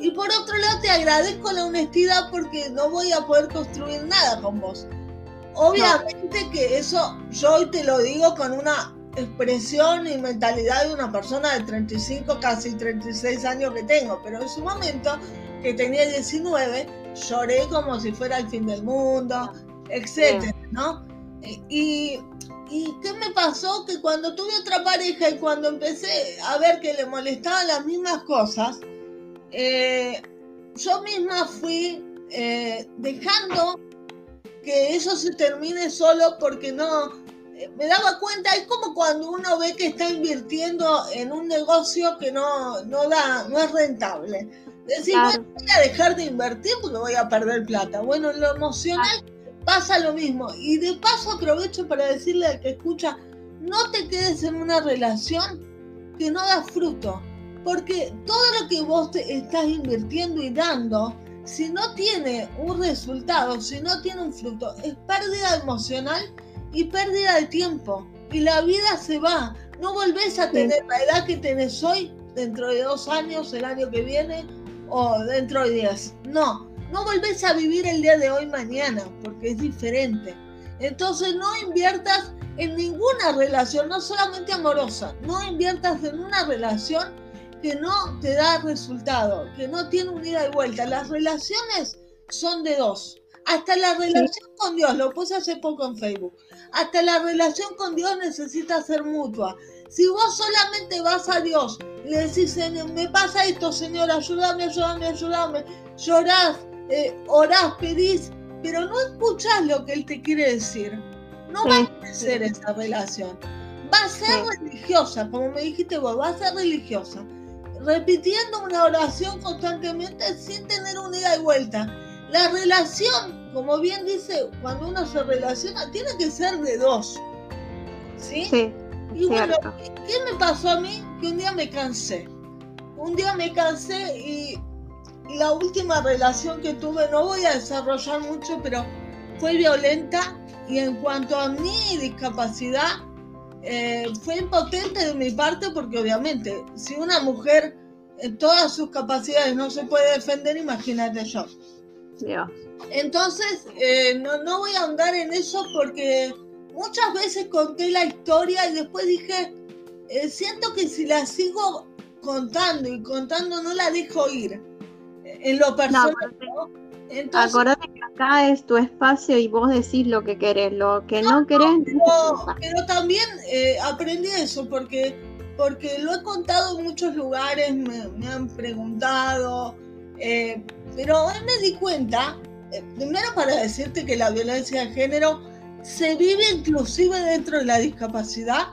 Y por otro lado te agradezco la honestidad porque no voy a poder construir nada con vos. Obviamente que eso yo hoy te lo digo con una expresión y mentalidad de una persona de 35, casi 36 años que tengo, pero en su momento, que tenía 19, lloré como si fuera el fin del mundo, etcétera, ¿no? Y, y, qué me pasó? Que cuando tuve otra pareja y cuando empecé a ver que le molestaban las mismas cosas, eh, yo misma fui eh, dejando que eso se termine solo porque no, eh, me daba cuenta, es como cuando uno ve que está invirtiendo en un negocio que no, no da, no es rentable. Decir, voy a dejar de invertir porque voy a perder plata. Bueno, en lo emocional pasa lo mismo. Y de paso aprovecho para decirle al que escucha, no te quedes en una relación que no da fruto. Porque todo lo que vos te estás invirtiendo y dando, si no tiene un resultado, si no tiene un fruto, es pérdida emocional y pérdida de tiempo. Y la vida se va. No volvés a tener la edad que tenés hoy, dentro de dos años, el año que viene, o dentro de diez. No, no volvés a vivir el día de hoy mañana, porque es diferente. Entonces no inviertas en ninguna relación, no solamente amorosa, no inviertas en una relación que no te da resultado, que no tiene un ida y vuelta. Las relaciones son de dos. Hasta la relación con Dios, lo puse hace poco en Facebook. Hasta la relación con Dios necesita ser mutua. Si vos solamente vas a Dios, le decís, me pasa esto, Señor, ayúdame, ayúdame, ayúdame, llorás, eh, orás, pedís, pero no escuchás lo que Él te quiere decir, no va a ser esa relación. Va a ser religiosa, como me dijiste vos, va a ser religiosa. Repitiendo una oración constantemente sin tener un ida y vuelta. La relación, como bien dice, cuando uno se relaciona, tiene que ser de dos. ¿Sí? Sí. Y bueno, ¿qué me pasó a mí? Que un día me cansé. Un día me cansé y, la última relación que tuve, no voy a desarrollar mucho, pero fue violenta y en cuanto a mi discapacidad, eh, fue impotente de mi parte porque obviamente si una mujer en todas sus capacidades no se puede defender, imagínate yo. Entonces, eh, no, no voy a ahondar en eso porque muchas veces conté la historia y después dije, eh, siento que si la sigo contando y contando no la dejo ir. En lo personal. Acordate que acá es tu espacio y vos decís lo que querés, lo que no, querés. pero, también eh, aprendí eso porque, porque lo he contado en muchos lugares, me, han preguntado, pero hoy me di cuenta, primero para decirte que la violencia de género se vive inclusive dentro de la discapacidad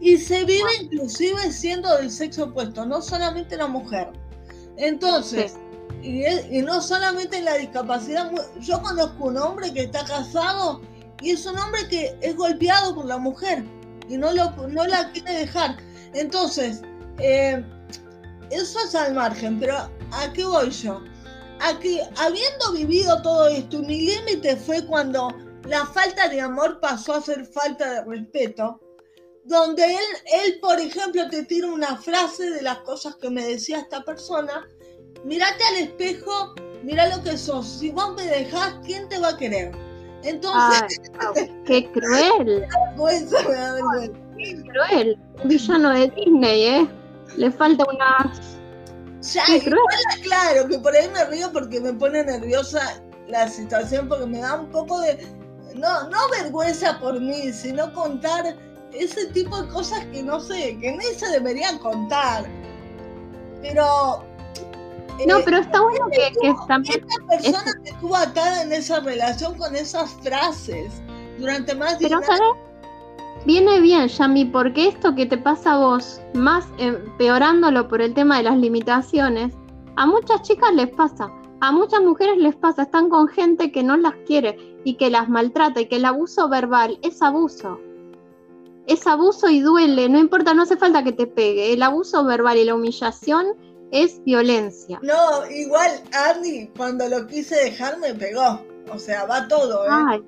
y se vive inclusive siendo del sexo opuesto, no solamente la mujer. Entonces, y, no solamente en la discapacidad, yo conozco un hombre que está casado y es un hombre que es golpeado por la mujer y no, lo, no la quiere dejar. Entonces, eh, eso es al margen, pero ¿a qué voy yo? A que habiendo vivido todo esto, mi límite fue cuando la falta de amor pasó a ser falta de respeto, donde él, él, por ejemplo, te tira una frase de las cosas que me decía esta persona, mírate al espejo, mira lo que sos, si vos me dejás, ¿quién te va a querer? Entonces... ¡Qué cruel! ¡Qué cruel! Un villano de Disney, ¿eh? Le falta una... Ya, claro, que por ahí me río porque me pone nerviosa la situación, porque me da un poco de no, no vergüenza por mí, sino contar ese tipo de cosas que no sé, que ni se deberían contar. Pero. No, eh, pero está bueno que, que también. Esta persona que estuvo atada en esa relación con esas frases durante más de Pero, ¿sabes? Viene bien, Yami, porque esto que te pasa a vos, más empeorándolo por el tema de las limitaciones, a muchas chicas les pasa, a muchas mujeres les pasa, están con gente que no las quiere y que las maltrata y que el abuso verbal es abuso. Es abuso y duele, no importa, no hace falta que te pegue. El abuso verbal y la humillación es violencia. No, igual Andy, cuando lo quise dejar me pegó. O sea, va todo, ¿eh?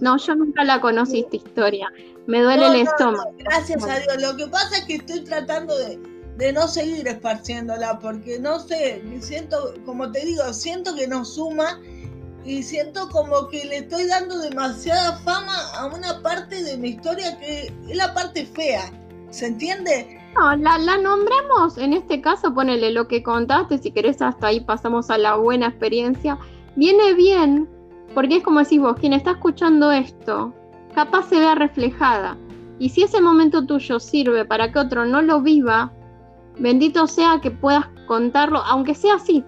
no, yo nunca la conocí esta historia. Me duele el estómago. gracias a Dios. Lo que pasa es que estoy tratando de, de no seguir esparciéndola, porque no sé, siento, como te digo, siento que nos suma y siento como que le estoy dando demasiada fama a una parte de mi historia que es la parte fea. ¿Se entiende? No, la, la nombramos, en este caso, ponele lo que contaste, si querés hasta ahí pasamos a la buena experiencia. Viene bien, porque es como decís vos, quien está escuchando esto, capaz se vea reflejada. Y si ese momento tuyo sirve para que otro no lo viva, bendito sea que puedas contarlo, aunque sea así,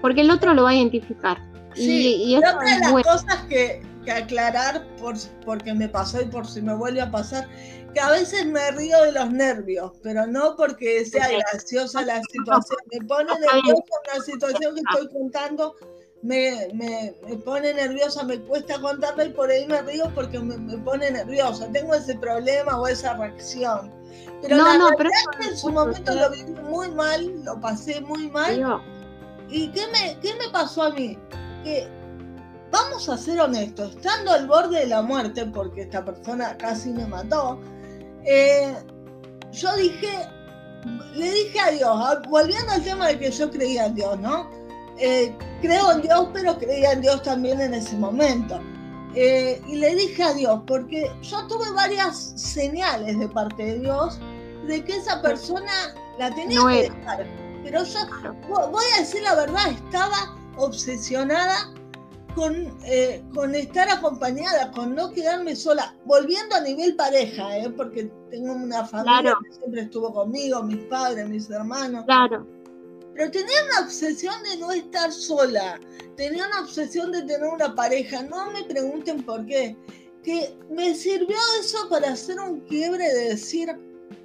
porque el otro lo va a identificar. Sí, y, otra de las cosas que, aclarar, por, porque me pasó y por si me vuelve a pasar, que a veces me río de los nervios, pero no porque sea graciosa la situación. Me pone nerviosa una situación que estoy contando, me, me, pone nerviosa, me cuesta contarla y por ahí me río porque me, me, pone nerviosa. Tengo ese problema o esa reacción. Pero no, la no, es que en su momento lo viví muy mal, lo pasé muy mal. ¿Y qué me, qué me pasó a mí? que, vamos a ser honestos, estando al borde de la muerte, porque esta persona casi me mató, eh, yo dije, le dije a Dios, ah, volviendo al tema de que yo creía en Dios, ¿no? Eh, creo en Dios, pero creía en Dios también en ese momento. Eh, y le dije a Dios, porque yo tuve varias señales de parte de Dios de que esa persona la tenía que dejar. Pero yo, voy a decir la verdad, estaba obsesionada con, eh, con estar acompañada, con no quedarme sola, volviendo a nivel pareja, ¿eh? porque tengo una familia que siempre estuvo conmigo, mis padres, mis hermanos. Claro. Pero tenía una obsesión de no estar sola, tenía una obsesión de tener una pareja, no me pregunten por qué, que me sirvió eso para hacer un quiebre de decir,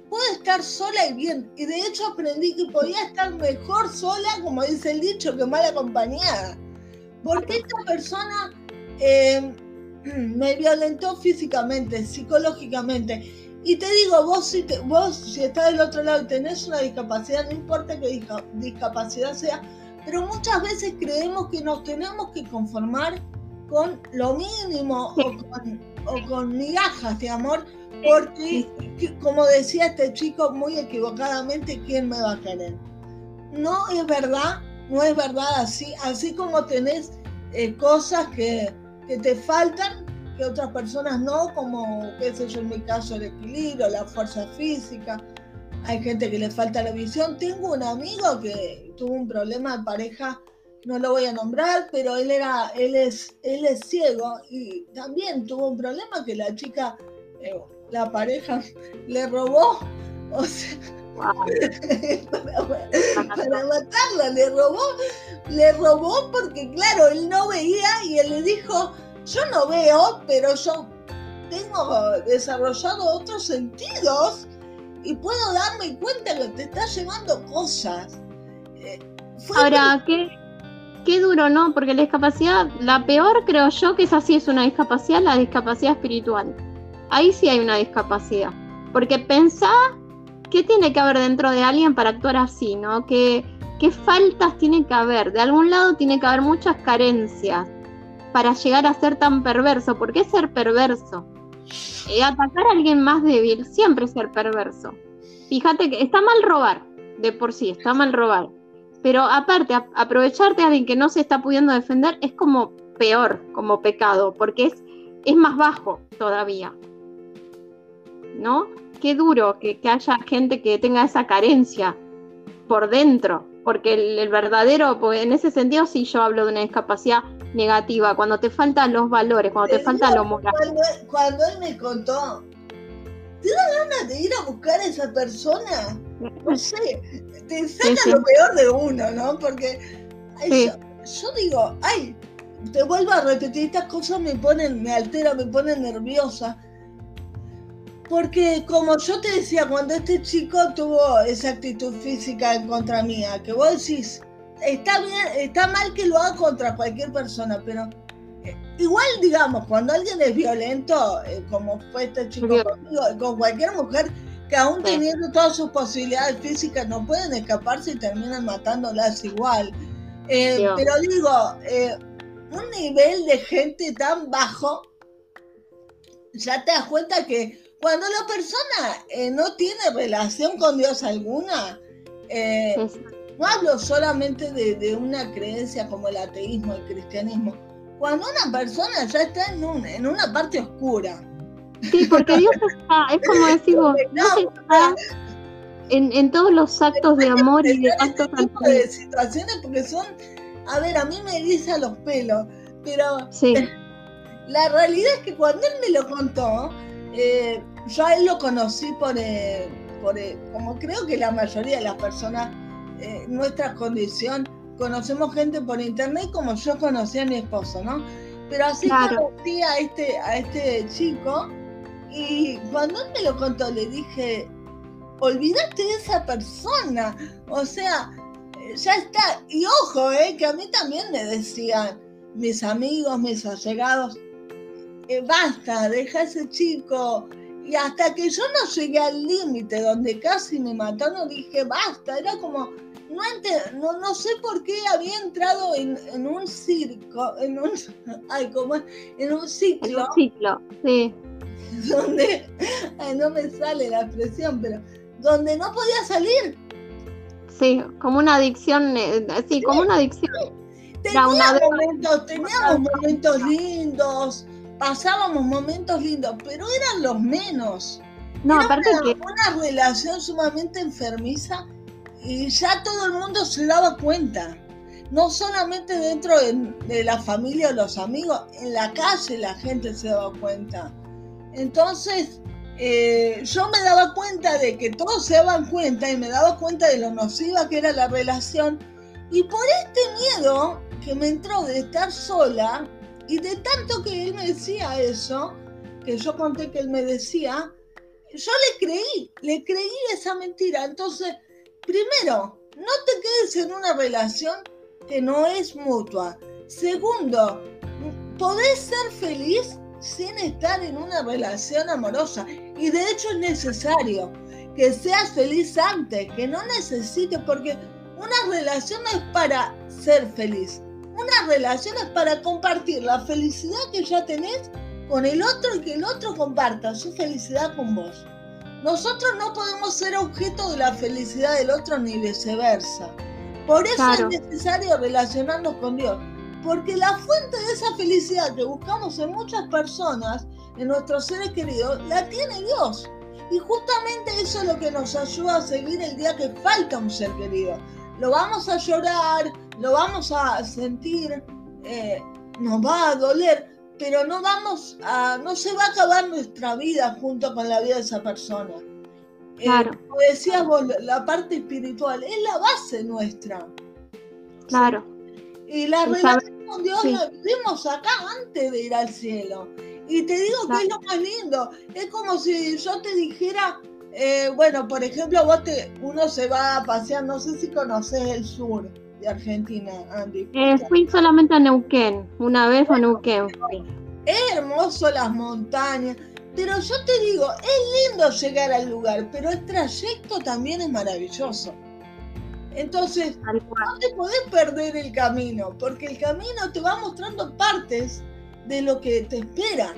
puedo estar sola y bien. Y de hecho aprendí que podía estar mejor sola, como dice el dicho, que mal acompañada. Porque esta persona em, me violentó físicamente, psicológicamente. Y te digo, vos si, vos si estás del otro lado y tenés una discapacidad, no importa qué discapacidad sea, pero muchas veces creemos que nos tenemos que conformar con lo mínimo o con, o con migajas de amor porque, como decía este chico muy equivocadamente, ¿quién me va a querer? No es verdad, no es verdad así. Así como tenés eh, cosas que, que te faltan, que otras personas no, como, qué sé yo, en mi caso, el equilibrio, la fuerza física. Hay gente que le falta la visión. Tengo un amigo que tuvo un problema de pareja, no lo voy a nombrar, pero él era, él es, él es ciego y también tuvo un problema que la chica eh, la pareja le robó, o sea, para, matarla, le robó, le robó porque claro, él no veía y él le dijo, yo no veo, pero yo tengo desarrollado otros sentidos y puedo darme cuenta que te está llevando cosas. Eh, Ahora, ¿qué, qué duro, ¿no? Porque la discapacidad, la peor creo yo que es así, es una discapacidad, la discapacidad espiritual ahí sí hay una discapacidad. Porque pensá qué tiene que haber dentro de alguien para actuar así, ¿no? ¿Qué, qué faltas tiene que haber? De algún lado tiene que haber muchas carencias para llegar a ser tan perverso. ¿Por qué ser perverso? Eh, atacar a alguien más débil siempre ser perverso. Fíjate que está mal robar, de por sí, está mal robar. Pero aparte, aprovecharte a alguien que no se está pudiendo defender es como peor, como pecado, porque es, es más bajo todavía. ¿no? Qué duro que, haya gente que tenga esa carencia por dentro, porque el, verdadero, pues en ese sentido sí yo hablo de una discapacidad negativa, cuando te faltan los valores, cuando te, falta lo moral. Cuando, él me contó, ¿te da ganas de ir a buscar a esa persona? No sé, te saca lo peor de uno, ¿no? Porque yo, digo, ay, te vuelvo a repetir, estas cosas me ponen, me alteran, me ponen nerviosa. Porque como yo te decía, cuando este chico tuvo esa actitud física en contra mía, que vos decís, está bien, está mal que lo haga contra cualquier persona, pero eh, igual digamos, cuando alguien es violento, eh, como fue este chico conmigo, con cualquier mujer, que aún teniendo todas sus posibilidades físicas no pueden escaparse y terminan matándolas igual. Eh, pero digo, un nivel de gente tan bajo, ya te das cuenta que cuando la persona eh, no tiene relación con Dios alguna, no hablo solamente de, una creencia como el ateísmo, el cristianismo, cuando una persona ya está en, en una parte oscura, Sí, porque Dios está, es como decir vos, Dios está en, en, todos los actos de amor y de actos de situaciones porque son, a ver, a mí me a los pelos, pero sí. la realidad es que cuando él me lo contó, eh, yo a él lo conocí por, eh, por eh, como creo que la mayoría de las personas, eh, nuestra condición, conocemos gente por internet como yo conocí a mi esposo, ¿no? Pero así conocí a este, a este chico y cuando él me lo contó, le dije, olvídate de esa persona. O sea, ya está. Y ojo, eh, que a mí también me decían mis amigos, mis allegados, eh, basta, deja ese chico. Y hasta que yo no llegué al límite donde casi me mató, no dije basta. Era como, no, no, sé por qué había entrado en, un circo, en un, ay, como, en un ciclo. En un ciclo, sí donde, no me sale la expresión, pero donde no podía salir. Sí, como una adicción, eh, sí, como una adicción. Teníamos, momentos, teníamos momentos lindos, pasábamos momentos lindos, pero eran los menos. No, aparte una, que... una relación sumamente enfermiza y ya todo el mundo se daba cuenta. No solamente dentro de, de la familia o los amigos, en la calle la gente se daba cuenta. Entonces, eh, yo me daba cuenta de que todos se daban cuenta y me daba cuenta de lo nociva que era la relación. Y por este miedo que me entró de estar sola y de tanto que él me decía eso, que yo conté que él me decía, yo le creí, le creí esa mentira. Entonces, primero, no te quedes en una relación que no es mutua. Segundo, podés ser feliz sin estar en una relación amorosa. Y de hecho es necesario que seas feliz antes, que no necesites, porque una relación no es para ser feliz. Una relación es para compartir la felicidad que ya tenés con el otro y que el otro comparta su felicidad con vos. Nosotros no podemos ser objeto de la felicidad del otro ni viceversa. Por eso es necesario relacionarnos con Dios. Porque la fuente de esa felicidad que buscamos en muchas personas, en nuestros seres queridos, la tiene Dios. Y justamente eso es lo que nos ayuda a seguir el día que falta un ser querido. Lo vamos a llorar, lo vamos a sentir, eh, nos va a doler, pero no vamos a, no se va a acabar nuestra vida junto con la vida de esa persona. Eh, claro. como decías vos, la parte espiritual es la base nuestra. Claro. Y la relación con Dios la vivimos acá antes de ir al cielo. Y te digo que es lo más lindo. Es como si yo te dijera, eh, bueno, por ejemplo, vos te, uno se va a pasear, no sé si conoces el sur de Argentina, Andy. Eh, fui solamente a Neuquén, una vez a Neuquén Es hermoso las montañas, pero yo te digo, es lindo llegar al lugar, pero el trayecto también es maravilloso. Entonces, no te podés perder el camino, porque el camino te va mostrando partes de lo que te espera.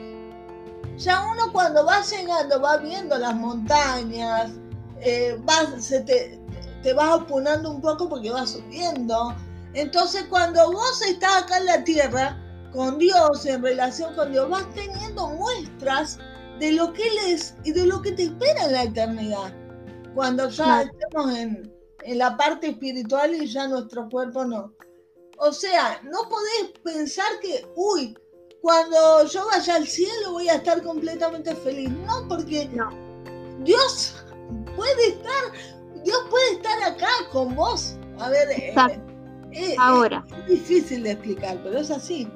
Ya uno cuando va llegando va viendo las montañas, eh, se te, te vas apunando un poco porque vas subiendo. Entonces cuando vos estás acá en la tierra, con Dios, en relación con Dios, vas teniendo muestras de lo que Él es y de lo que te espera en la eternidad. Cuando ya estemos en, en la parte espiritual y ya nuestro cuerpo no. O sea, no podés pensar que, uy, cuando yo vaya al cielo voy a estar completamente feliz. No, porque no. Dios puede estar, Dios puede estar acá con vos. A ver, eh, eh, ahora. Es, difícil de explicar, pero es así.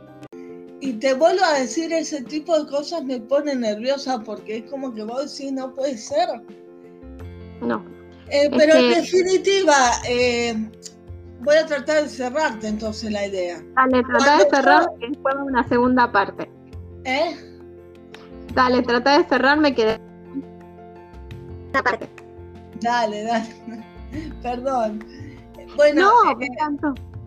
Y te vuelvo a decir, ese tipo de cosas me pone nerviosa porque es como que vos decís, no puede ser. No. Eh, pero en definitiva, eh, voy a tratar de cerrarte entonces la idea. Dale, trata de cerrar y después una segunda parte. ¿Eh? Dale, trata de cerrar, me quedé. parte. Dale, dale. Perdón. Bueno, eh,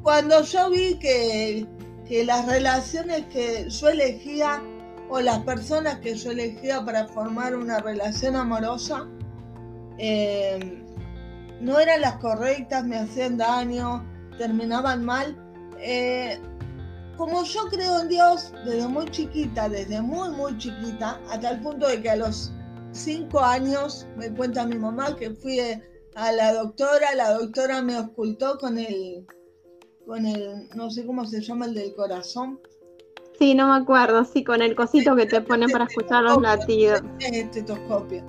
cuando yo vi que, que las relaciones que yo elegía o las personas que yo elegía para formar una relación amorosa eh, no eran las correctas, me hacían daño, terminaban mal. Eh, como yo creo en Dios desde muy chiquita, desde muy, muy chiquita, hasta el punto de que a los cinco años me cuenta mi mamá que fui a la doctora, la doctora me ocultó con el, con el, no sé cómo se llama, el del corazón. Sí, no me acuerdo, sí, con el cosito que te ponen para escuchar los latidos. Estetoscopio.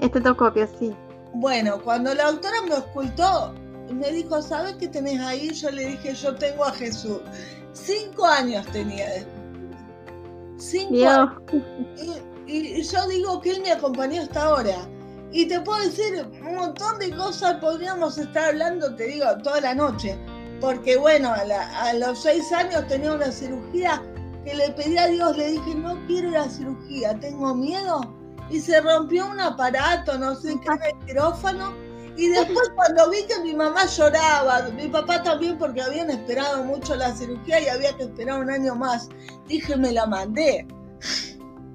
Estetoscopio, sí. Bueno, cuando la doctora me ocultó, me dijo, ¿sabes qué tenés ahí? Yo le dije, yo tengo a Jesús. Cinco años tenía Cinco años. Y, yo digo que él me acompañó hasta ahora. Y te puedo decir un montón de cosas, podríamos estar hablando, te digo, toda la noche. Porque bueno, a, los seis años tenía una cirugía que le pedí a Dios, le dije, no quiero la cirugía, tengo miedo. Y se rompió un aparato, no sé qué, el quirófano y después cuando vi que mi mamá lloraba, mi papá también porque habían esperado mucho la cirugía y había que esperar un año más, dije, me la mandé.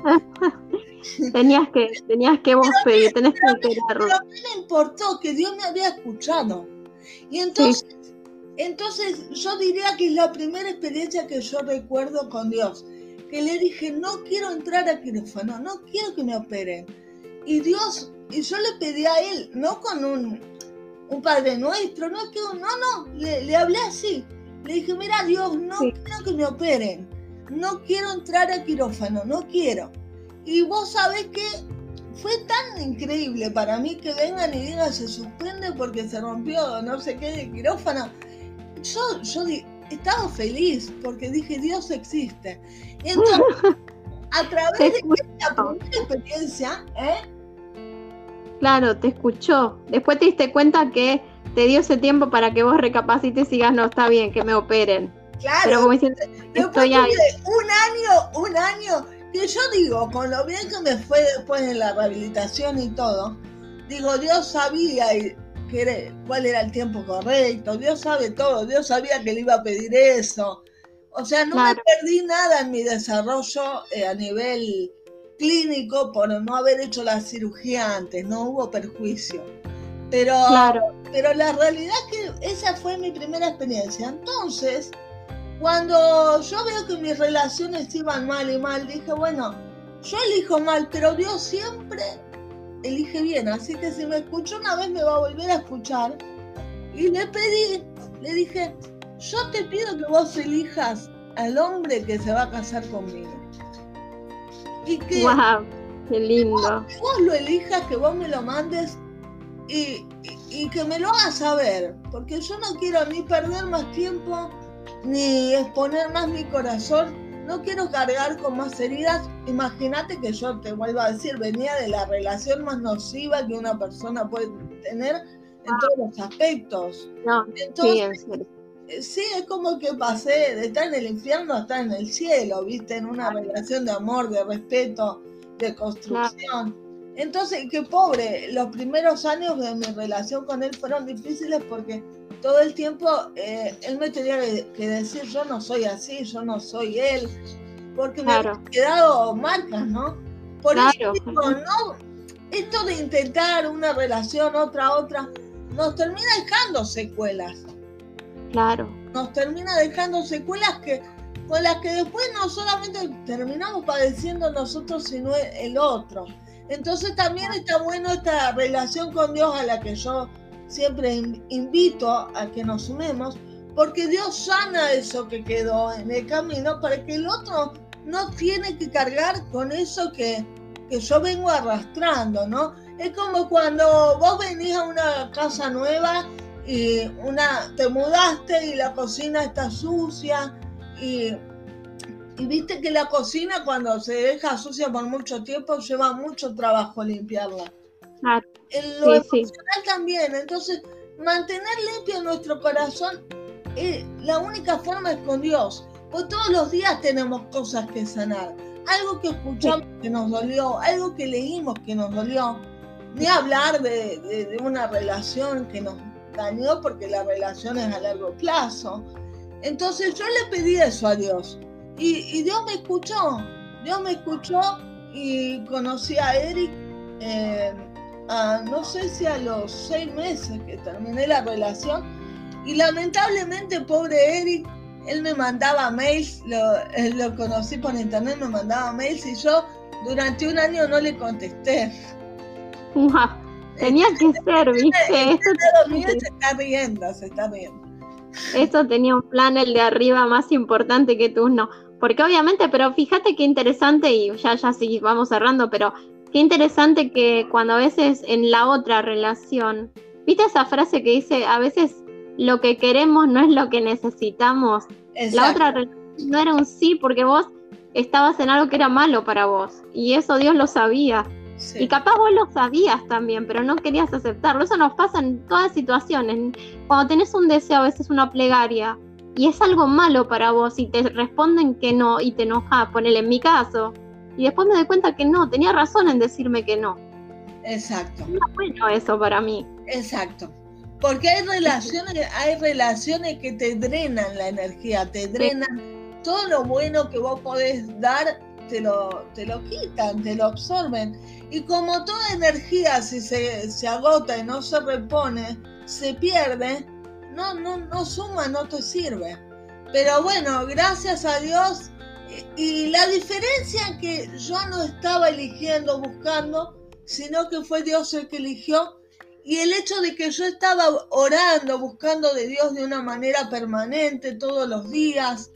tenías que, tenías que vos pedir, tenés que. Pero a mí me importó que Dios me había escuchado. Y entonces, entonces yo diría que es la primera experiencia que yo recuerdo con Dios. Que le dije, no quiero entrar a quirófano, no quiero que me operen. Y Dios y yo le pedí a él, no con un, un Padre Nuestro, no que, no, no, le, hablé así. Le dije, mira Dios, no quiero que me operen, no quiero entrar a quirófano, no quiero. Y vos sabés que fue tan increíble para mí que vengan y digan se suspende porque se rompió no sé qué de quirófano. Yo, yo estaba feliz porque dije Dios existe. Entonces, a través de esta primera experiencia, ¿eh? Claro, te escuchó. Después te diste cuenta que te dio ese tiempo para que vos recapacites y digas, no, está bien, que me operen. Claro. Pero como diciendo, estoy ahí. Un año, un año, que yo digo, con lo bien que me fue después de la rehabilitación y todo, digo, Dios sabía que cuál era el tiempo correcto, Dios sabe todo, Dios sabía que le iba a pedir eso. O sea, no me perdí nada en mi desarrollo eh, a nivel clínico por no haber hecho la cirugía antes, no hubo perjuicio. Pero, pero la realidad es que esa fue mi primera experiencia. Entonces, cuando yo veo que mis relaciones iban mal y mal, dije, bueno, yo elijo mal, pero Dios siempre elige bien. Así que si me escuchó una vez, me va a volver a escuchar. Y le pedí, le dije, yo te pido que vos elijas al hombre que se va a casar conmigo y que, wow, qué lindo. Vos, lo elijas, que vos me lo mandes y, que me lo hagas saber, porque yo no quiero ni perder más tiempo, ni exponer más mi corazón, no quiero cargar con más heridas. Imagínate que yo te vuelvo a decir, venía de la relación más nociva que una persona puede tener en ah. todos los aspectos. No, Entonces, eh, sí, es como que pasé de estar en el infierno a estar en el cielo, viste, en una relación de amor, de respeto, de construcción. Entonces, qué pobre, los primeros años de mi relación con él fueron difíciles porque todo el tiempo eh, él me tenía que decir, yo no soy así, yo no soy él, porque me han quedado marcas, ¿no? Por eso no, esto de intentar una relación, otra, otra, nos termina dejando secuelas. Claro. Nos termina dejando secuelas que con las que después no solamente terminamos padeciendo nosotros, sino el otro. Entonces también está bueno esta relación con Dios a la que yo siempre invito a que nos sumemos, porque Dios sana eso que quedó en el camino para que el otro no tiene que cargar con eso que, que yo vengo arrastrando, ¿no? Es como cuando vos venís a una casa nueva y una te mudaste y la cocina está sucia y, y, viste que la cocina cuando se deja sucia por mucho tiempo lleva mucho trabajo limpiarla. Ah, lo emocional también, entonces mantener limpio nuestro corazón la única forma es con Dios, pues todos los días tenemos cosas que sanar, algo que escuchamos que nos dolió, algo que leímos que nos dolió ni hablar de, una relación que nos dañó porque la relación es a largo plazo. Entonces yo le pedí eso a Dios y, Dios me escuchó, Dios me escuchó y conocí a Eric, eh, no sé si a los seis meses que terminé la relación y lamentablemente pobre Eric, él me mandaba mails, lo, lo conocí por internet, me mandaba mails y yo durante un año no le contesté. Tenía que ser, ¿viste? Eso se está riendo, se está riendo. Eso tenía un plan, el de arriba, más importante que tú, no. Porque obviamente, pero fíjate qué interesante, y ya, ya sí, vamos cerrando, pero qué interesante que cuando a veces en la otra relación, ¿viste esa frase que dice, a veces lo que queremos no es lo que necesitamos? La otra no era un sí, porque vos estabas en algo que era malo para vos, y eso Dios lo sabía. Y capaz vos lo sabías también, pero no querías aceptarlo. Eso nos pasa en todas situaciones. Cuando tenés un deseo, a veces una plegaria, y es algo malo para vos, y te responden que no, y te enoja, ponele en mi caso. Y después me doy cuenta que no, tenía razón en decirme que no. Exacto. No bueno eso para mí. Exacto. Porque hay relaciones, hay relaciones que te drenan la energía, te drenan todo lo bueno que vos podés dar te lo, te lo quitan, te lo absorben. Y como toda energía, si se, se agota y no se repone, se pierde, no, no, no suma, no te sirve. Pero bueno, gracias a Dios. Y, la diferencia que yo no estaba eligiendo, buscando, sino que fue Dios el que eligió. Y el hecho de que yo estaba orando, buscando de Dios de una manera permanente todos los días,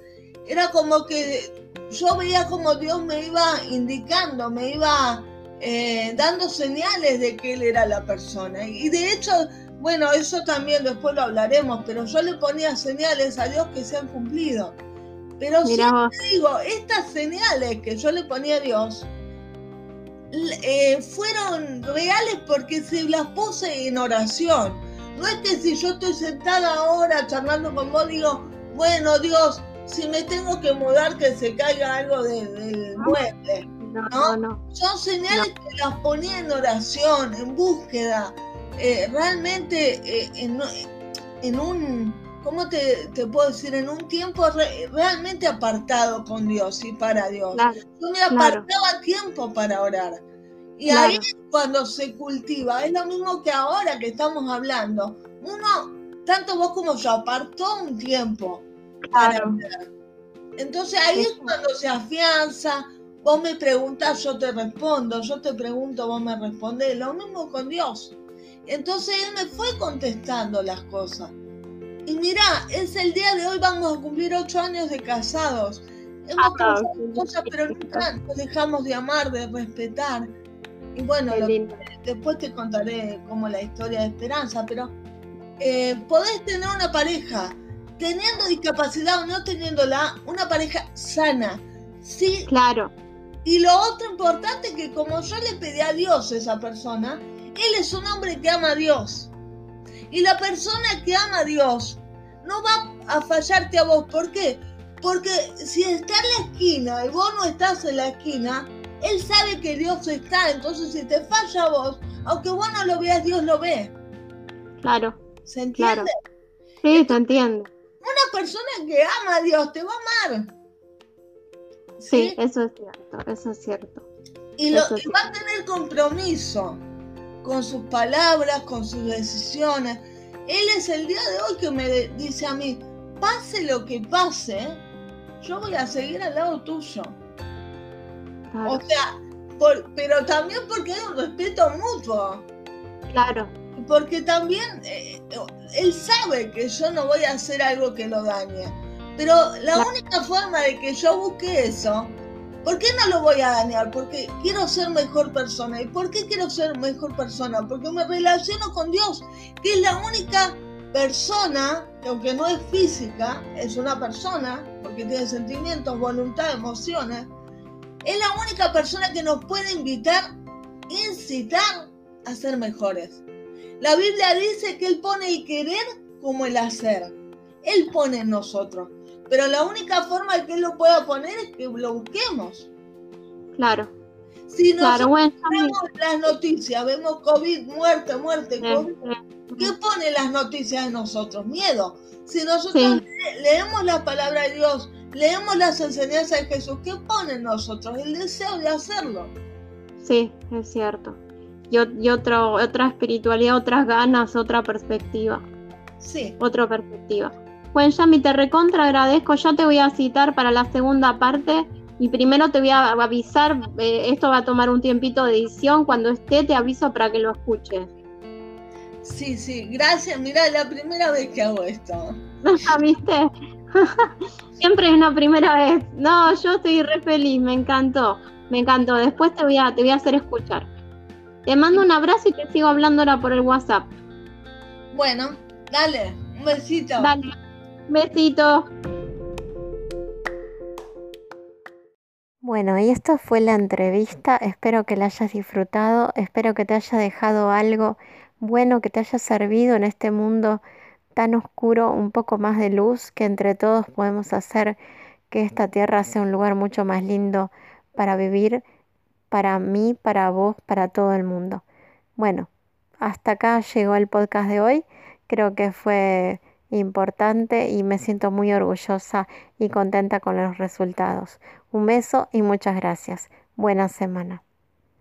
era como que yo veía como Dios me iba indicando, me iba eh, dando señales de que Él era la persona. Y de hecho, bueno, eso también después lo hablaremos, pero yo le ponía señales a Dios que se han cumplido. Pero siempre digo, estas señales que yo le ponía a Dios eh, fueron reales porque se las puse en oración. No es que si yo estoy sentada ahora charlando con vos, digo, bueno, Dios, si me tengo que mudar que se caiga algo del mueble. No, no, Son señales que las ponía en oración, en búsqueda, eh, realmente eh, en, un, ¿cómo te, puedo decir? En un tiempo realmente apartado con Dios y para Dios. Yo me apartaba tiempo para orar. Y ahí cuando se cultiva, es lo mismo que ahora que estamos hablando. Uno, tanto vos como yo, apartó un tiempo entonces ahí es cuando se afianza, vos me preguntas, yo te respondo, yo te pregunto, vos me respondes, lo mismo con Dios. Entonces él me fue contestando las cosas. Y mira, es el día de hoy, vamos a cumplir ocho años de casados. Hemos ah, cosas, pero nunca nos dejamos de amar, de respetar. Y bueno, después te contaré como la historia de Esperanza, pero eh, podés tener una pareja teniendo discapacidad o no teniéndola, una pareja sana. Sí. Claro. Y lo otro importante es que como yo le pedí a Dios a esa persona, él es un hombre que ama a Dios. Y la persona que ama a Dios no va a fallarte a vos. ¿Por qué? Porque si está en la esquina y vos no estás en la esquina, él sabe que Dios está. Entonces si te falla a vos, aunque vos no lo veas, Dios lo ve. Claro. ¿Se entiende? Sí, te entiendo. Una persona que ama a Dios te va a amar. Sí, eso es cierto, eso es cierto. Y, lo, va a tener compromiso con sus palabras, con sus decisiones. Él es el día de hoy que me dice a mí, pase lo que pase, yo voy a seguir al lado tuyo. O sea, pero también porque hay un respeto mutuo. Claro porque también eh, él sabe que yo no voy a hacer algo que lo dañe. Pero la única forma de que yo busque eso, ¿por qué no lo voy a dañar? Porque quiero ser mejor persona. ¿Y por qué quiero ser mejor persona? Porque me relaciono con Dios, que es la única persona, que aunque no es física, es una persona, porque tiene sentimientos, voluntad, emociones, es la única persona que nos puede invitar, incitar a ser mejores. La Biblia dice que Él pone el querer como el hacer. Él pone en nosotros. Pero la única forma de que Él lo pueda poner es que lo busquemos. Claro. Si nosotros vemos las noticias, vemos COVID, muerte, muerte, COVID, ¿qué pone las noticias de nosotros? Miedo. Si nosotros leemos la palabra de Dios, leemos las enseñanzas de Jesús, ¿qué pone en nosotros? El deseo de hacerlo. Sí, es cierto. Y, y otro, otra espiritualidad, otras ganas, otra perspectiva. Sí. Otra perspectiva. Bueno, Yami, te recontra agradezco. Ya te voy a citar para la segunda parte. Y primero te voy a avisar, eh, esto va a tomar un tiempito de edición. Cuando esté, te aviso para que lo escuches. Sí, sí, gracias. Mira, la primera vez que hago esto. ¿Viste? Siempre es una primera vez. No, yo estoy re feliz, me encantó. Me encantó. Después te voy a, te voy a hacer escuchar. Te mando un abrazo y te sigo hablando ahora por el WhatsApp. Bueno, dale, un besito. Dale, besito. Bueno, y esto fue la entrevista. Espero que la hayas disfrutado. Espero que te haya dejado algo bueno, que te haya servido en este mundo tan oscuro, un poco más de luz, que entre todos podemos hacer que esta tierra sea un lugar mucho más lindo para vivir, para mí, para vos, para todo el mundo. Bueno, hasta acá llegó el podcast de hoy. Creo que fue importante y me siento muy orgullosa y contenta con los resultados. Un beso y muchas gracias. Buena semana.